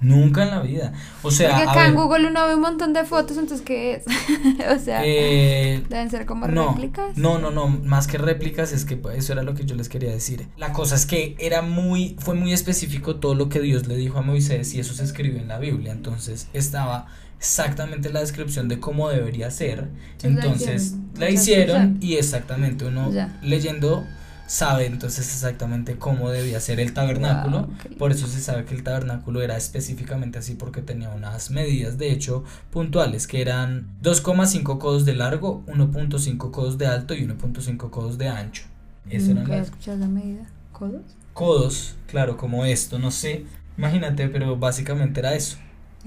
Nunca en la vida. O sea, Porque acá en ver, Google uno ve un montón de fotos, entonces ¿qué es? o sea, eh, deben ser como no, réplicas. No, no, no, más que réplicas es que eso era lo que yo les quería decir. La cosa es que era muy, fue muy específico todo lo que Dios le dijo a Moisés y eso se escribió en la Biblia. Entonces estaba exactamente la descripción de cómo debería ser. Entonces la Entonces hicieron la y exactamente uno Ya. leyendo sabe entonces exactamente cómo debía ser el tabernáculo. Wow. Por eso se sabe que el tabernáculo era específicamente así porque tenía unas medidas de hecho puntuales que eran 2,5 codos de largo, 1.5 codos de alto y 1.5 codos de ancho. Eso eran las escuchado la medida. ¿Codos? codos, claro, como esto, no sé. Imagínate, pero básicamente era eso.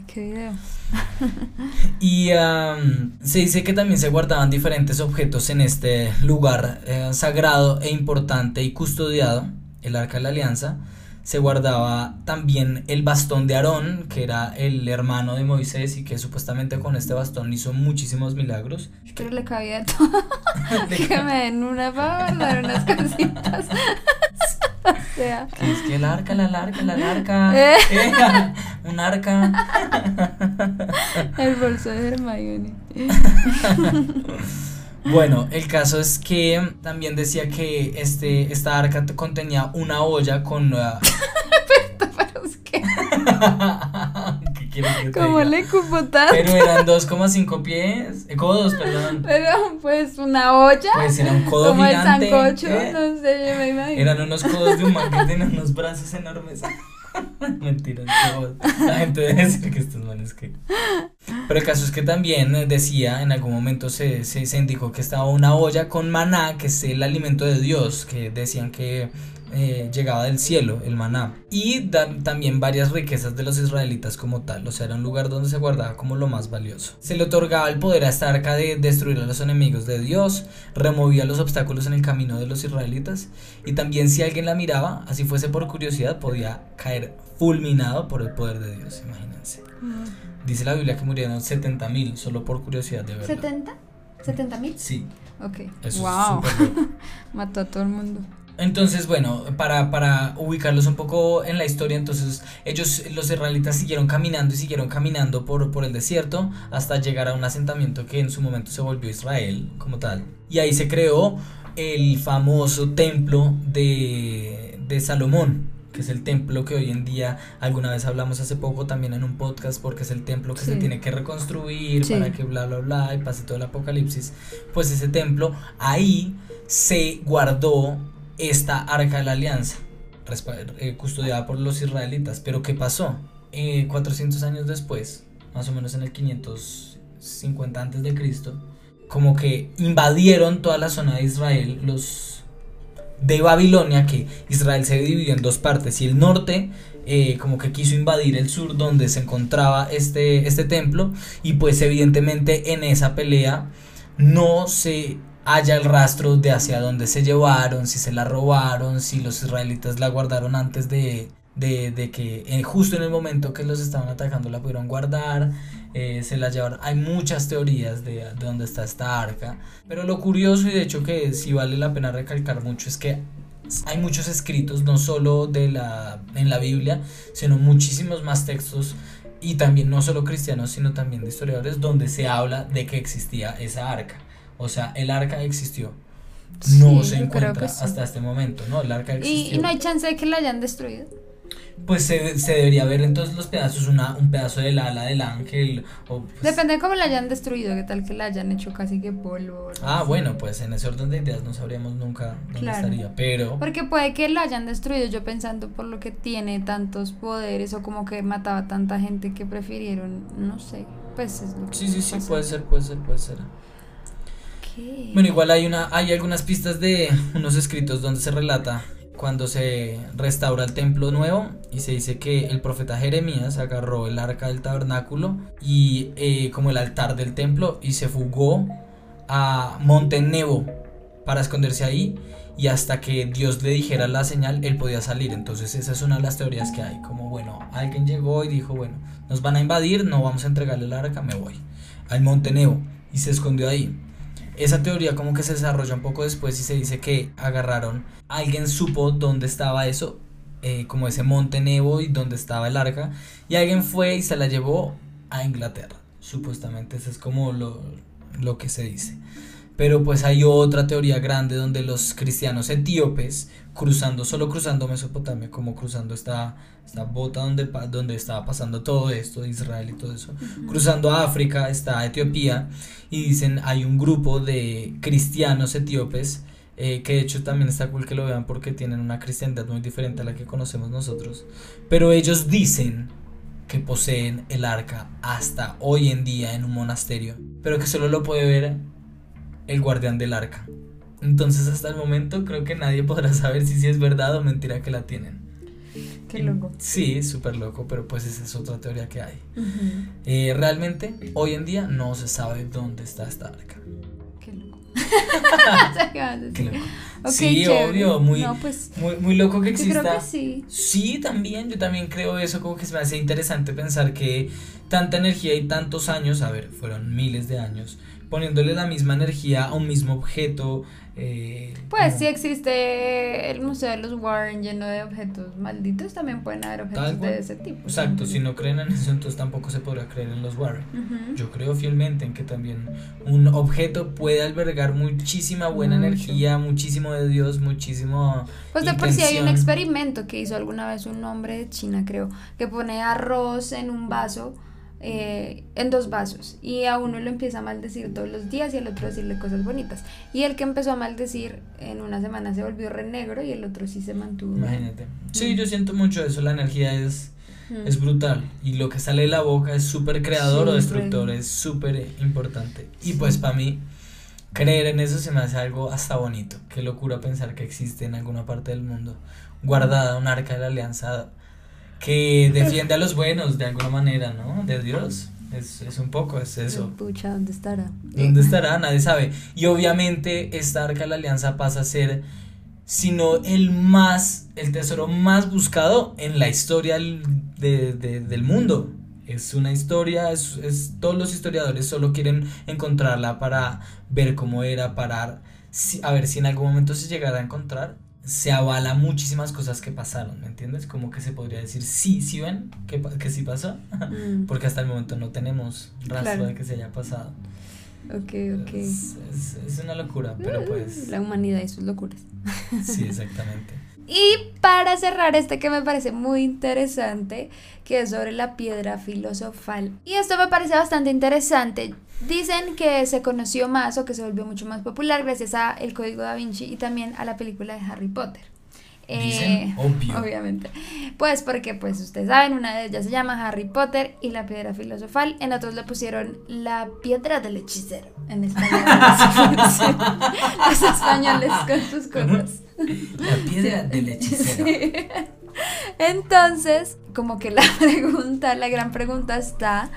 ¿Qué video? Y am, se dice que también se guardaban diferentes objetos en este lugar eh, sagrado e importante y custodiado, el Arca de la Alianza. Se guardaba también el bastón de Aarón, que era el hermano de Moisés y que supuestamente con este bastón hizo muchísimos milagros. Pero le cabía todo. que me den una para guardar unas cositas. o sea. Que es que el arca, la arca, la arca. Eh. eh, un arca. El bolso de Hermione. Bueno, el caso es que también decía que este, esta arca te- contenía una olla con... ah, Pero es que, ¿Qué quieres que te ¿cómo diga? le cupo tanto? Pero eran 2,5 pies, eh, codos, perdón. Pero, pues, una olla. Pues era un codo como gigante. el sancocho, ¿eh? no sé, yo me imagino. Eran unos codos de un man que tenía unos brazos enormes. Mentira, qué voz. la gente debe decir que estos manes que. Pero el caso es que también eh, decía, en algún momento se, se, se indicó que estaba una olla con maná, que es el alimento de Dios, que decían que eh, llegaba del cielo, el maná. Y da- también varias riquezas de los israelitas como tal, o sea, era un lugar donde se guardaba como lo más valioso. Se le otorgaba el poder a esta arca de destruir a los enemigos de Dios, removía los obstáculos en el camino de los israelitas, y también si alguien la miraba, así fuese por curiosidad, podía caer fulminado por el poder de Dios, imagínense. Dice la Biblia que murieron 70 mil solo por curiosidad de verla. ¿70? ¿70 mil? Sí, Ok. eso wow. es. Mató a todo el mundo. Entonces, bueno, para, para ubicarlos un poco en la historia, entonces ellos, los israelitas, siguieron caminando y siguieron caminando por, por el desierto hasta llegar a un asentamiento que en su momento se volvió Israel como tal. Y ahí se creó el famoso templo de, de Salomón, que es el templo que hoy en día, alguna vez hablamos hace poco también en un podcast, porque es el templo que se tiene que reconstruir Sí. para que bla, bla, bla, y pase todo el apocalipsis. Pues ese templo, ahí se guardó esta arca de la alianza, eh, custodiada por los israelitas. Pero ¿qué pasó? Eh, 400 años después, más o menos en el 550 antes de Cristo, como que invadieron toda la zona de Israel los de Babilonia, que Israel se dividió en dos partes y el norte eh, como que quiso invadir el sur donde se encontraba este, este templo y pues evidentemente en esa pelea no se halla el rastro de hacia dónde se llevaron, si se la robaron, si los israelitas la guardaron antes de, de, de que eh, justo en el momento que los estaban atacando la pudieron guardar, eh, se la llevaron. Hay muchas teorías de, de dónde está esta arca, pero lo curioso y de hecho que sí vale la pena recalcar mucho es que hay muchos escritos, no solo de la, en la Biblia, sino muchísimos más textos y también no solo cristianos, sino también de historiadores, donde se habla de que existía esa arca. O sea, el arca existió. No Sí, se encuentra sí. hasta este momento, ¿no? El arca ¿Y, existió. y no hay chance de que la hayan destruido. Pues se, se debería ver entonces los pedazos, una, un pedazo del ala del ángel. O pues- Depende de cómo la hayan destruido, qué tal que la hayan hecho casi que polvo. no Ah, sé. bueno, pues en ese orden de ideas no sabríamos nunca dónde Claro. estaría. Pero. Porque puede que la hayan destruido yo pensando por lo que tiene tantos poderes o como que mataba tanta gente que prefirieron, no sé, pues es lo que Sí, sí, sí, pasa. puede ser, puede ser, puede ser. Bueno, igual hay una, hay algunas pistas de unos escritos donde se relata cuando se restaura el templo nuevo y se dice que el profeta Jeremías agarró el arca del tabernáculo y eh, como el altar del templo y se fugó a Monte Nebo para esconderse ahí y hasta que Dios le dijera la señal él podía salir. Entonces esa es una de las teorías que hay como bueno alguien llegó y dijo bueno nos van a invadir no vamos a entregarle el arca me voy al Monte Nebo y se escondió ahí esa teoría como que se desarrolla un poco después y se dice que agarraron, alguien supo dónde estaba eso, eh, como ese monte Nebo y dónde estaba el arca, y alguien fue y se la llevó a Inglaterra, supuestamente, eso es como lo, lo que se dice. Pero pues hay otra teoría grande donde los cristianos etíopes, cruzando, solo cruzando Mesopotamia, como cruzando esta, esta bota donde, donde estaba pasando todo esto de Israel y todo eso, cruzando a África está Etiopía y dicen hay un grupo de cristianos etíopes eh, que de hecho también está cool que lo vean porque tienen una cristiandad muy diferente a la que conocemos nosotros. Pero ellos dicen que poseen el arca hasta hoy en día en un monasterio pero que solo lo puede ver el guardián del arca entonces hasta el momento creo que nadie podrá saber si, sí es verdad o mentira que la tienen Qué loco. sí súper loco pero pues esa es otra teoría que hay eh, realmente, hoy en día no se sabe dónde está esta arca. Qué loco. ¿Qué loco. Ok, sí, chévere. obvio, muy, No, pues muy, muy loco que yo creo exista. que sí. Sí, también, yo también creo eso, como que se me hace interesante pensar que tanta energía y tantos años, a ver, fueron miles de años, poniéndole la misma energía a un mismo objeto. Eh, Pues como- si existe el Museo de los Warren lleno de objetos malditos, también pueden haber objetos Tal de ese tipo. Exacto, si no creen en eso, entonces tampoco se podrá creer en los Warren. Yo creo fielmente en que también un objeto puede albergar muchísima buena Mucho. energía, muchísimo de Dios, muchísimo. Pues de por sí hay un experimento que hizo alguna vez un hombre de China, creo, que pone arroz en un vaso, eh, en dos vasos, y a uno lo empieza a maldecir todos los días y al otro a decirle cosas bonitas. Y el que empezó a maldecir en una semana se volvió re negro y el otro sí se mantuvo. Imagínate. Sí, yo siento mucho eso, la energía es, Mm. es brutal y lo que sale de la boca es súper creador o Sí, destructor, re. es súper importante. Y Sí. pues para mí, creer en eso se me hace algo hasta bonito. Qué locura pensar que existe en alguna parte del mundo guardada un arca de la alianza que defiende a los buenos de alguna manera, ¿no? De Dios. Es, es un poco, es eso. Pucha, ¿dónde estará? ¿Dónde estará? Nadie sabe. Y obviamente esta arca de la alianza pasa a ser, sino el más, el tesoro más buscado en la historia del- de- de- del mundo. Es una historia, es, es- todos los historiadores solo quieren encontrarla para ver cómo era, para si- a ver si en algún momento se llegara a encontrar. Se avala muchísimas cosas que pasaron, ¿me entiendes? Como que se podría decir, sí, sí ven, que, que sí pasó, Mm, porque hasta el momento no tenemos rastro Claro. de que se haya pasado. ok, ok. Es, es- es una locura, pero pues La humanidad y sus locuras. sí, exactamente. Y para cerrar este que me parece muy interesante, que es sobre la piedra filosofal. Y esto me parece bastante interesante. Dicen que se conoció más o que se volvió mucho más popular gracias a El Código da Vinci y también a la película de Harry Potter. Dicen, Eh, obvio. Obviamente. Pues porque, pues ustedes saben, una de ellas se llama Harry Potter y la piedra filosofal. En otros le pusieron la piedra del hechicero. En español. Los españoles con sus cosas. La piedra del hechicero. Sí. Entonces, como que la pregunta, la gran pregunta está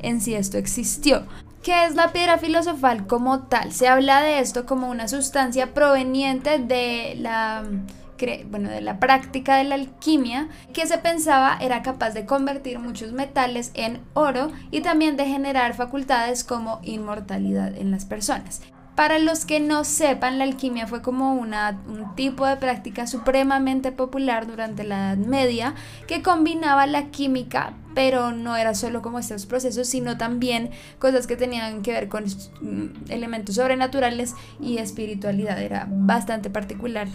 en si esto existió. ¿Qué es la piedra filosofal como tal? Se habla de esto como una sustancia proveniente de la bueno, de la práctica de la alquimia, que se pensaba era capaz de convertir muchos metales en oro y también de generar facultades como inmortalidad en las personas. Para los que no sepan, la alquimia fue como una, un tipo de práctica supremamente popular durante la Edad Media que combinaba la química, pero no era solo como estos procesos, sino también cosas que tenían que ver con mm, elementos sobrenaturales y espiritualidad. Era bastante particular.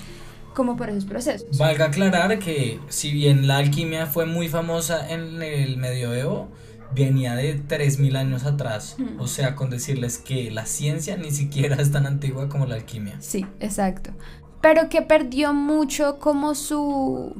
como por esos procesos. Valga aclarar que si bien la alquimia fue muy famosa en el medioevo, venía de 3.000 años atrás. O sea, con decirles que la ciencia ni siquiera es tan antigua como la alquimia. Sí, exacto. Pero que perdió mucho como su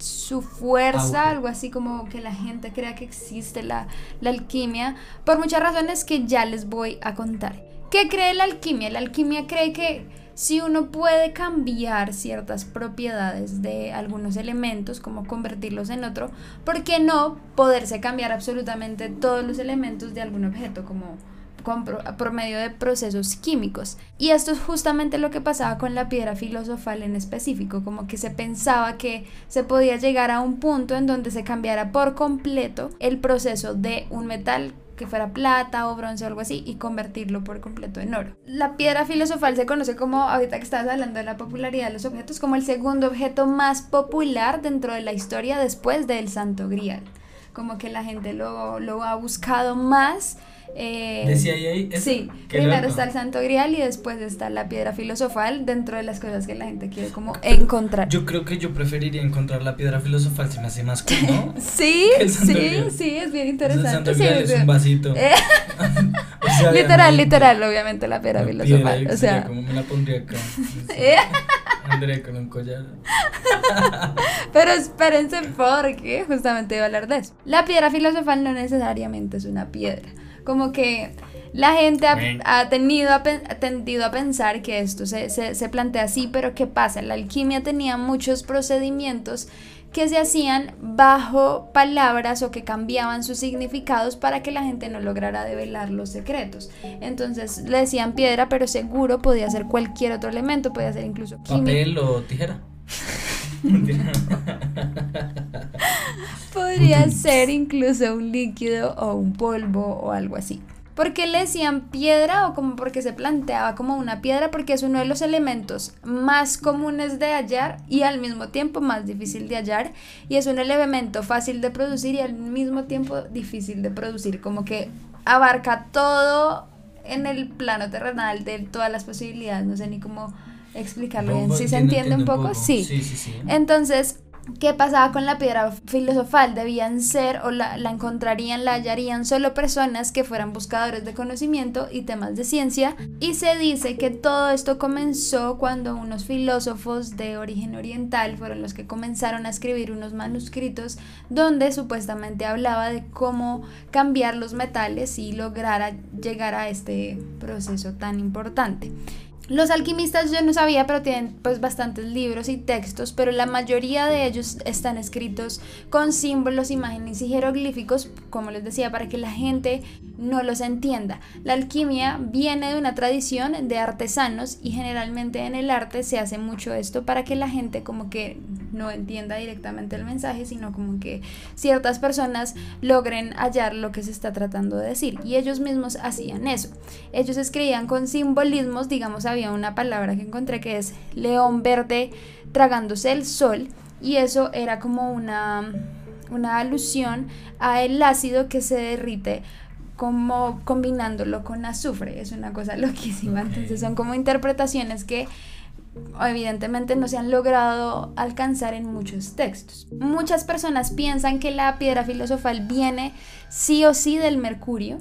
su fuerza, algo así como que la gente crea que existe la, la alquimia, por muchas razones que ya les voy a contar. ¿Qué cree la alquimia? La alquimia cree que si uno puede cambiar ciertas propiedades de algunos elementos, como convertirlos en otro, ¿por qué no poderse cambiar absolutamente todos los elementos de algún objeto, como por medio de procesos químicos. Y esto es justamente lo que pasaba con la piedra filosofal en específico, como que se pensaba que se podía llegar a un punto en donde se cambiara por completo el proceso de un metal que fuera plata o bronce o algo así y convertirlo por completo en oro. La piedra filosofal se conoce como, ahorita que estabas hablando de la popularidad de los objetos, como el segundo objeto más popular dentro de la historia después del Santo Grial. Como que la gente lo, lo ha buscado más eh, ¿Decía ahí? Sí, primero está el Santo Grial y después está la piedra filosofal dentro de las cosas que la gente quiere como encontrar. Yo creo que yo preferiría encontrar la piedra filosofal, se me hace más cómodo. sí, sí, sí, es bien interesante. El Santo Grial es un vasito. Eh, literal, literal, obviamente la piedra filosofal. o sea, como me la pondría acá. André con un collar. Pero espérense porque justamente iba a hablar de eso. La piedra filosofal no necesariamente es una piedra como que la gente ha, tenido, ha tendido a pensar que esto se, se, plantea así, pero ¿qué pasa? La alquimia tenía muchos procedimientos que se hacían bajo palabras o que cambiaban sus significados para que la gente no lograra develar los secretos. Entonces le decían piedra, pero seguro podía ser cualquier otro elemento, podía ser incluso papel o tijera. Podría ser incluso un líquido o un polvo o algo así. ¿Por qué le decían piedra o como porque se planteaba como una piedra? Porque es uno de los elementos más comunes de hallar y al mismo tiempo más difícil de hallar y es un elemento fácil de producir y al mismo tiempo difícil de producir, como que abarca todo en el plano terrenal de todas las posibilidades, no sé ni cómo explicarlo bien. ¿Sí se entiende un poco? Sí. Sí, sí, sí. Entonces, ¿Qué pasaba con la piedra filosofal? Debían ser o la, la, encontrarían, la hallarían solo personas que fueran buscadores de conocimiento y temas de ciencia. Y se dice que todo esto comenzó cuando unos filósofos de origen oriental fueron los que comenzaron a escribir unos manuscritos donde supuestamente hablaba de cómo cambiar los metales y lograr llegar a este proceso tan importante. Los alquimistas yo no sabía, pero tienen pues bastantes libros y textos, pero la mayoría de ellos están escritos con símbolos, imágenes y jeroglíficos, como les decía, para que la gente no los entienda. La alquimia viene de una tradición de artesanos y generalmente en el arte se hace mucho esto para que la gente como que no entienda directamente el mensaje, sino como que ciertas personas logren hallar lo que se está tratando de decir. Y ellos mismos hacían eso. Ellos escribían con simbolismos, digamos, había una palabra que encontré que es león verde tragándose el sol y eso era como una, una alusión a el ácido que se derrite como combinándolo con azufre, es una cosa loquísima, entonces son como interpretaciones que evidentemente no se han logrado alcanzar en muchos textos. Muchas personas piensan que la piedra filosofal viene sí o sí del mercurio,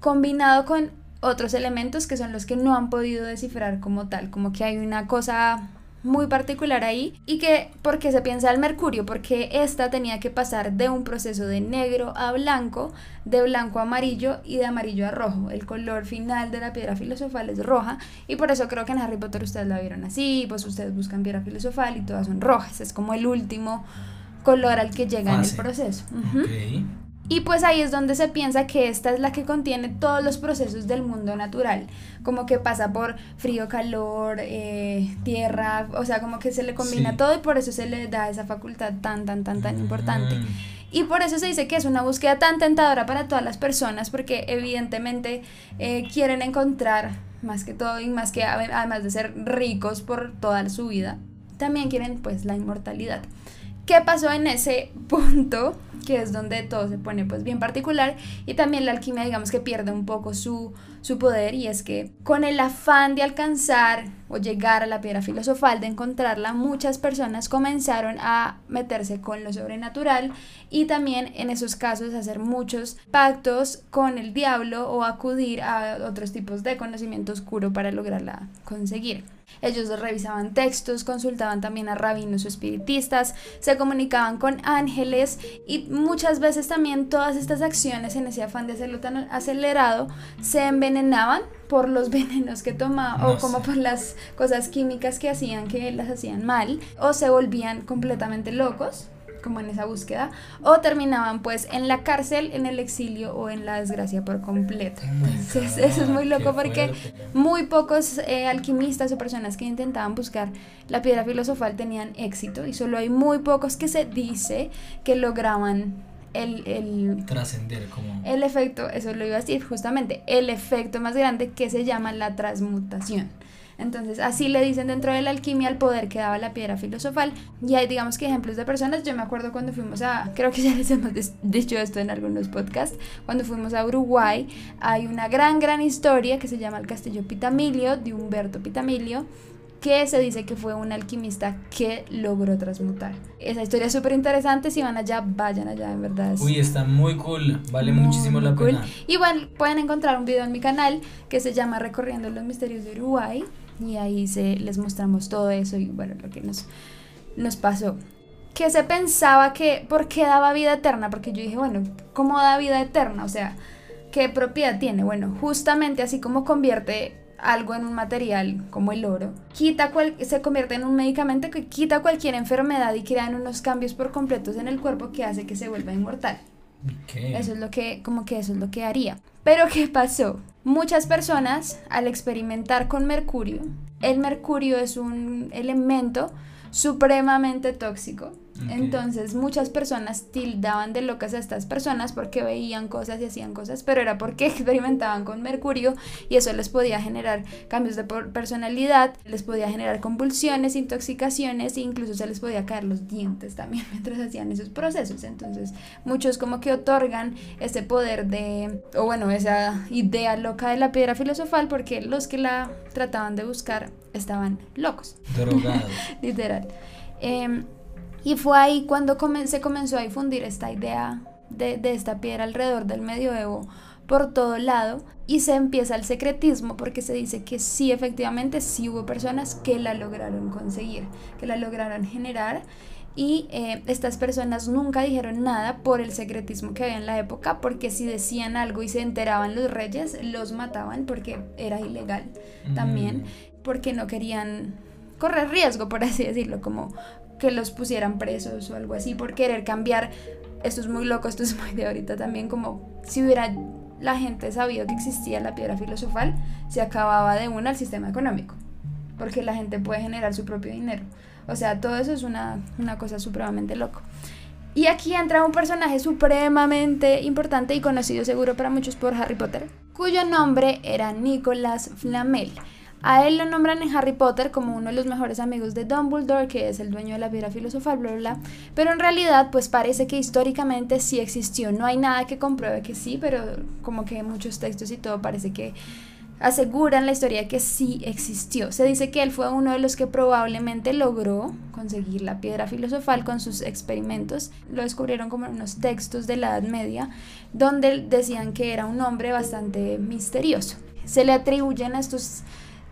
combinado con otros elementos que son los que no han podido descifrar como tal, como que hay una cosa muy particular ahí y que porque se piensa el mercurio porque esta tenía que pasar de un proceso de negro a blanco de blanco a amarillo y de amarillo a rojo. El color final de la piedra filosofal es roja y por eso creo que en Harry Potter ustedes la vieron así pues ustedes buscan piedra filosofal y todas son rojas. Es como el último color al que llega en el proceso y pues ahí es donde se piensa que esta es la que contiene todos los procesos del mundo natural, como que pasa por frío, calor, eh, tierra, o sea, como que se le combina todo y por eso se le da esa facultad tan, tan, tan, tan importante. Y por eso se dice que es una búsqueda tan tentadora para todas las personas, porque evidentemente eh, quieren encontrar, más que todo y más que además de ser ricos por toda su vida, también quieren pues la inmortalidad. ¿Qué pasó en ese punto? Que es donde todo se pone pues bien particular y también la alquimia digamos que pierde un poco su, su poder y es que con el afán de alcanzar o llegar a la piedra filosofal, de encontrarla, muchas personas comenzaron a meterse con lo sobrenatural y también en esos casos hacer muchos pactos con el diablo o acudir a otros tipos de conocimiento oscuro para lograrla conseguir. Ellos revisaban textos, consultaban también a rabinos o espiritistas, se comunicaban con ángeles y muchas veces también todas estas acciones en ese afán de hacerlo tan acelerado se envenenaban por los venenos que tomaban o como por las cosas químicas que hacían que las hacían mal o se volvían completamente locos como en esa búsqueda, o terminaban pues en la cárcel, en el exilio o en la desgracia por completo. Oh eso es muy loco porque muy pocos eh, alquimistas o personas que intentaban buscar la piedra filosofal tenían éxito y solo hay muy pocos que se dice que lograban el, el trascender como el efecto, eso lo iba a decir justamente, el efecto más grande que se llama la transmutación. Entonces, así le dicen dentro de la alquimia el poder que daba la piedra filosofal. Y hay, digamos que ejemplos de personas. Yo me acuerdo cuando fuimos a, creo que ya les hemos dicho esto en algunos podcasts, cuando fuimos a Uruguay, hay una gran, gran historia que se llama el Castillo Pitamilio, de Humberto Pitamilio que se dice que fue un alquimista que logró transmutar. Esa historia es súper interesante, si van allá, vayan allá, en verdad. Uy, está muy cool, vale muchísimo la pena. Igual pueden encontrar un video en mi canal que se llama Recorriendo los Misterios de Uruguay, y ahí se, les mostramos todo eso y bueno, lo que nos, nos pasó. Que se pensaba que, ¿por qué daba vida eterna? Porque yo dije, bueno, ¿cómo da vida eterna? O sea, ¿qué propiedad tiene? Bueno, justamente así como convierte algo en un material como el oro, quita cual, se convierte en un medicamento que quita cualquier enfermedad y crea unos cambios por completos en el cuerpo que hace que se vuelva inmortal. Eso es lo que, como que eso es lo que haría. Pero ¿qué pasó? Muchas personas al experimentar con mercurio, el mercurio es un elemento supremamente tóxico entonces muchas personas tildaban de locas a estas personas porque veían cosas y hacían cosas, pero era porque experimentaban con mercurio y eso les podía generar cambios de personalidad, les podía generar convulsiones, intoxicaciones e incluso se les podía caer los dientes también mientras hacían esos procesos. Entonces muchos como que otorgan ese poder de, o bueno, esa idea loca de la piedra filosofal porque los que la trataban de buscar estaban locos. Drogados. Literal. Eh, y fue ahí cuando se comenzó a difundir esta idea de, esta piedra alrededor del medioevo por todo lado y se empieza el secretismo porque se dice que sí, efectivamente, sí hubo personas que la lograron conseguir, que la lograron generar y eh, estas personas nunca dijeron nada por el secretismo que había en la época porque si decían algo y se enteraban los reyes, los mataban porque era ilegal también, porque no querían correr riesgo, por así decirlo, como que los pusieran presos o algo así por querer cambiar. Esto es muy loco, esto es muy de ahorita también, como si hubiera la gente sabido que existía la piedra filosofal, se acababa de una el sistema económico, porque la gente puede generar su propio dinero. O sea, todo eso es una, una cosa supremamente loco. Y aquí entra un personaje supremamente importante y conocido seguro para muchos por Harry Potter, cuyo nombre era Nicolas Flamel. A él lo nombran en Harry Potter como uno de los mejores amigos de Dumbledore, que es el dueño de la piedra filosofal, bla, bla, bla. Pero en realidad, pues parece que históricamente sí existió. No hay nada que compruebe que sí, pero como que muchos textos y todo parece que aseguran la historia que sí existió. Se dice que él fue uno de los que probablemente logró conseguir la piedra filosofal con sus experimentos. Lo descubrieron como en unos textos de la Edad Media, donde decían que era un hombre bastante misterioso. Se le atribuyen a estos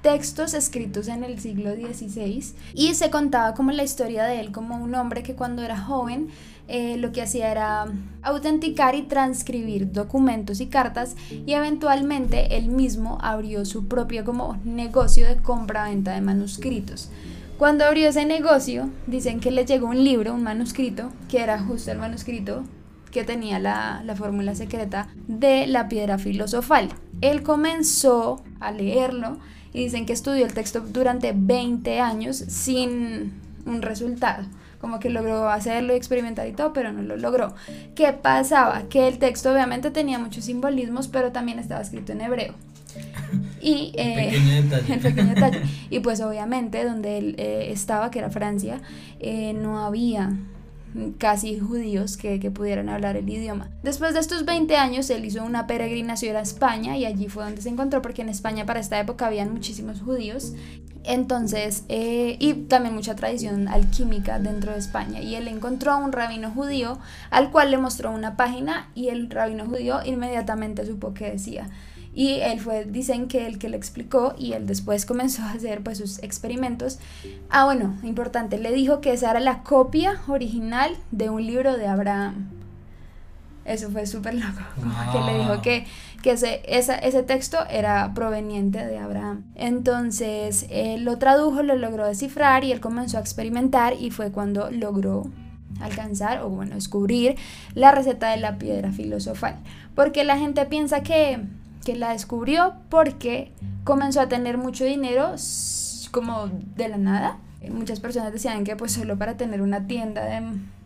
textos escritos en el siglo XVI y se contaba como la historia de él como un hombre que cuando era joven eh, lo que hacía era autenticar y transcribir documentos y cartas y eventualmente él mismo abrió su propio como negocio de compra-venta de manuscritos. Cuando abrió ese negocio, dicen que le llegó un libro, un manuscrito, que era justo el manuscrito que tenía la, la fórmula secreta de la piedra filosofal. Él comenzó a leerlo y dicen que estudió el texto durante 20 años sin un resultado. Como que logró hacerlo y experimentar y todo, pero no lo logró. ¿Qué pasaba? Que el texto obviamente tenía muchos simbolismos, pero también estaba escrito en hebreo. Y, eh, el pequeño detalle. Y pues obviamente donde él eh, estaba, que era Francia, eh, no había casi judíos que, que, pudieran hablar el idioma. Después de estos 20 años, él hizo una peregrinación a España y allí fue donde se encontró, porque en España para esta época habían muchísimos judíos. Entonces, eh, y también mucha tradición alquímica dentro de España. Y él encontró a un rabino judío al cual le mostró una página y el rabino judío inmediatamente supo que decía. Y él fue, dicen que el que le explicó y él después comenzó a hacer pues sus experimentos. Ah, bueno, importante, le dijo que esa era la copia original de un libro de Abraham. Eso fue súper loco. Que le dijo que, que ese, ese texto era proveniente de Abraham. Entonces él lo tradujo, lo logró descifrar y él comenzó a experimentar y fue cuando logró alcanzar o bueno, descubrir la receta de la piedra filosofal. Porque la gente piensa que, que la descubrió porque comenzó a tener mucho dinero como de la nada. Muchas personas decían que pues solo para tener una tienda de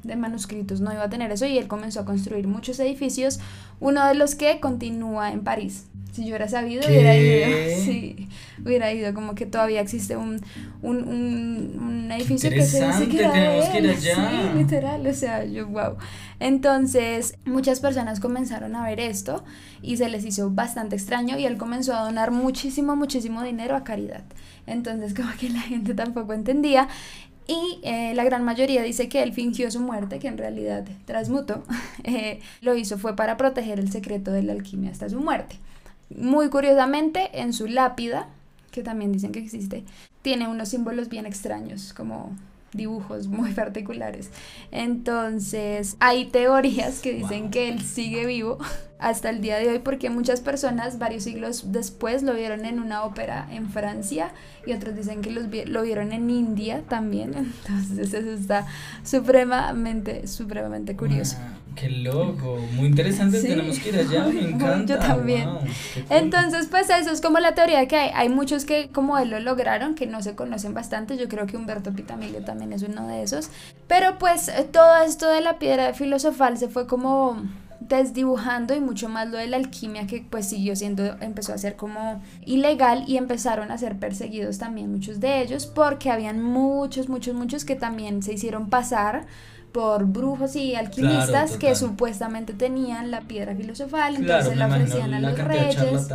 de manuscritos no iba a tener eso y él comenzó a construir muchos edificios, uno de los que continúa en París. Si yo hubiera sabido, hubiera ido. Sí, hubiera ido. Como que todavía existe un, un, un, edificio que se dice que tenemos que ir allá. Sí, literal. O sea, yo, wow. Entonces, muchas personas comenzaron a ver esto y se les hizo bastante extraño y él comenzó a donar muchísimo, muchísimo dinero a caridad. Entonces, como que la gente tampoco entendía y eh, la gran mayoría dice que él fingió su muerte, que en realidad transmutó. Eh, lo hizo fue para proteger el secreto de la alquimia hasta su muerte. Muy curiosamente, en su lápida, que también dicen que existe, tiene unos símbolos bien extraños, como dibujos muy particulares. Entonces, hay teorías que dicen que él sigue vivo hasta el día de hoy porque muchas personas varios siglos después lo vieron en una ópera en Francia y otros dicen que los lo vieron en India también. Entonces, eso está supremamente, supremamente curioso. Qué loco, muy interesante, tenemos que ir allá, me encanta. Yo también. Entonces, pues eso es como la teoría que hay. Hay muchos que como él lo lograron, que no se conocen bastante. Yo creo que Humberto Pitamilio también es uno de esos. Pero pues eh, todo esto de la piedra filosofal se fue como desdibujando y mucho más lo de la alquimia que pues siguió siendo, empezó a ser como ilegal y empezaron a ser perseguidos también muchos de ellos porque habían muchos, muchos, muchos que también se hicieron pasar por brujos y alquimistas que supuestamente tenían la piedra filosofal, entonces la ofrecían a los reyes.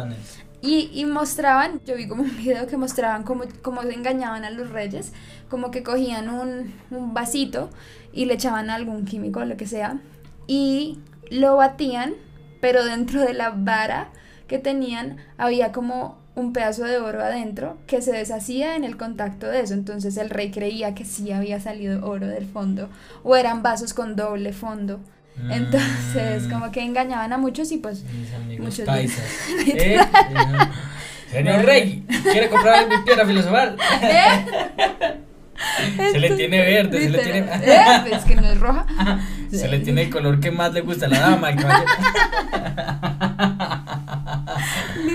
Y, y, mostraban, yo vi como un video que mostraban cómo, cómo engañaban a los reyes, como que cogían un, un vasito y le echaban algún químico o lo que sea, y lo batían, pero dentro de la vara que tenían había como un pedazo de oro adentro que se deshacía en el contacto de eso. Entonces el rey creía que sí había salido oro del fondo o eran vasos con doble fondo. Entonces, mm. como que engañaban a muchos y pues muchos paisas. ¿Eh? Señor rey, ¿quiere comprar mi piedra filosofal? ¿Eh? se le tiene verde, se le tiene. ¿Eh? Es que no es roja. se le tiene el color que más le gusta a la dama.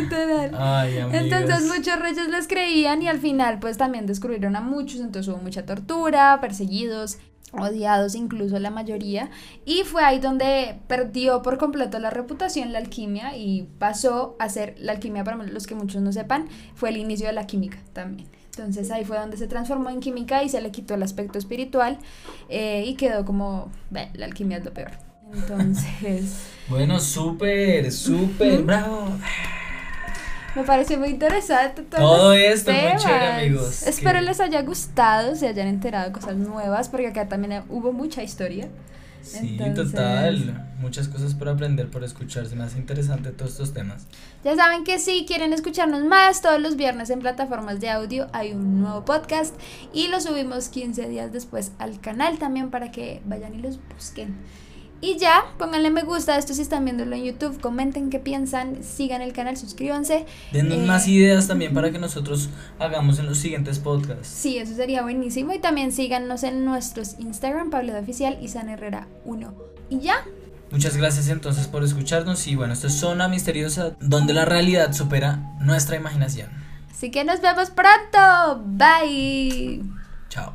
Literal. entonces muchos reyes les creían y al final pues también descubrieron a muchos, entonces hubo mucha tortura, perseguidos, odiados incluso la mayoría y fue ahí donde perdió por completo la reputación la alquimia y pasó a ser la alquimia para los que muchos no sepan fue el inicio de la química también. Entonces ahí fue donde se transformó en química y se le quitó el aspecto espiritual eh, y quedó como la alquimia es lo peor. Entonces bueno súper súper bravo me parece muy interesante todo, esto, muy chévere, amigos. Espero les haya gustado, se hayan enterado cosas nuevas, porque acá también hubo mucha historia. Sí, total. Muchas cosas por aprender, por escucharse. Me hace interesante todos estos temas. Ya saben que si quieren escucharnos más, todos los viernes en plataformas de audio hay un nuevo podcast y lo subimos 15 días después al canal también para que vayan y los busquen. Y ya, pónganle me gusta a esto si están viéndolo en YouTube, comenten qué piensan, sigan el canal, suscríbanse. Denos más eh, ideas también para que nosotros hagamos en los siguientes podcasts. Sí, eso sería buenísimo. Y también síganos en nuestros Instagram, Pablo de Oficial y San Herrera 1. Y ya. Muchas gracias entonces por escucharnos y bueno, esto es Zona Misteriosa, donde la realidad supera nuestra imaginación. Así que nos vemos pronto. Bye. Chao.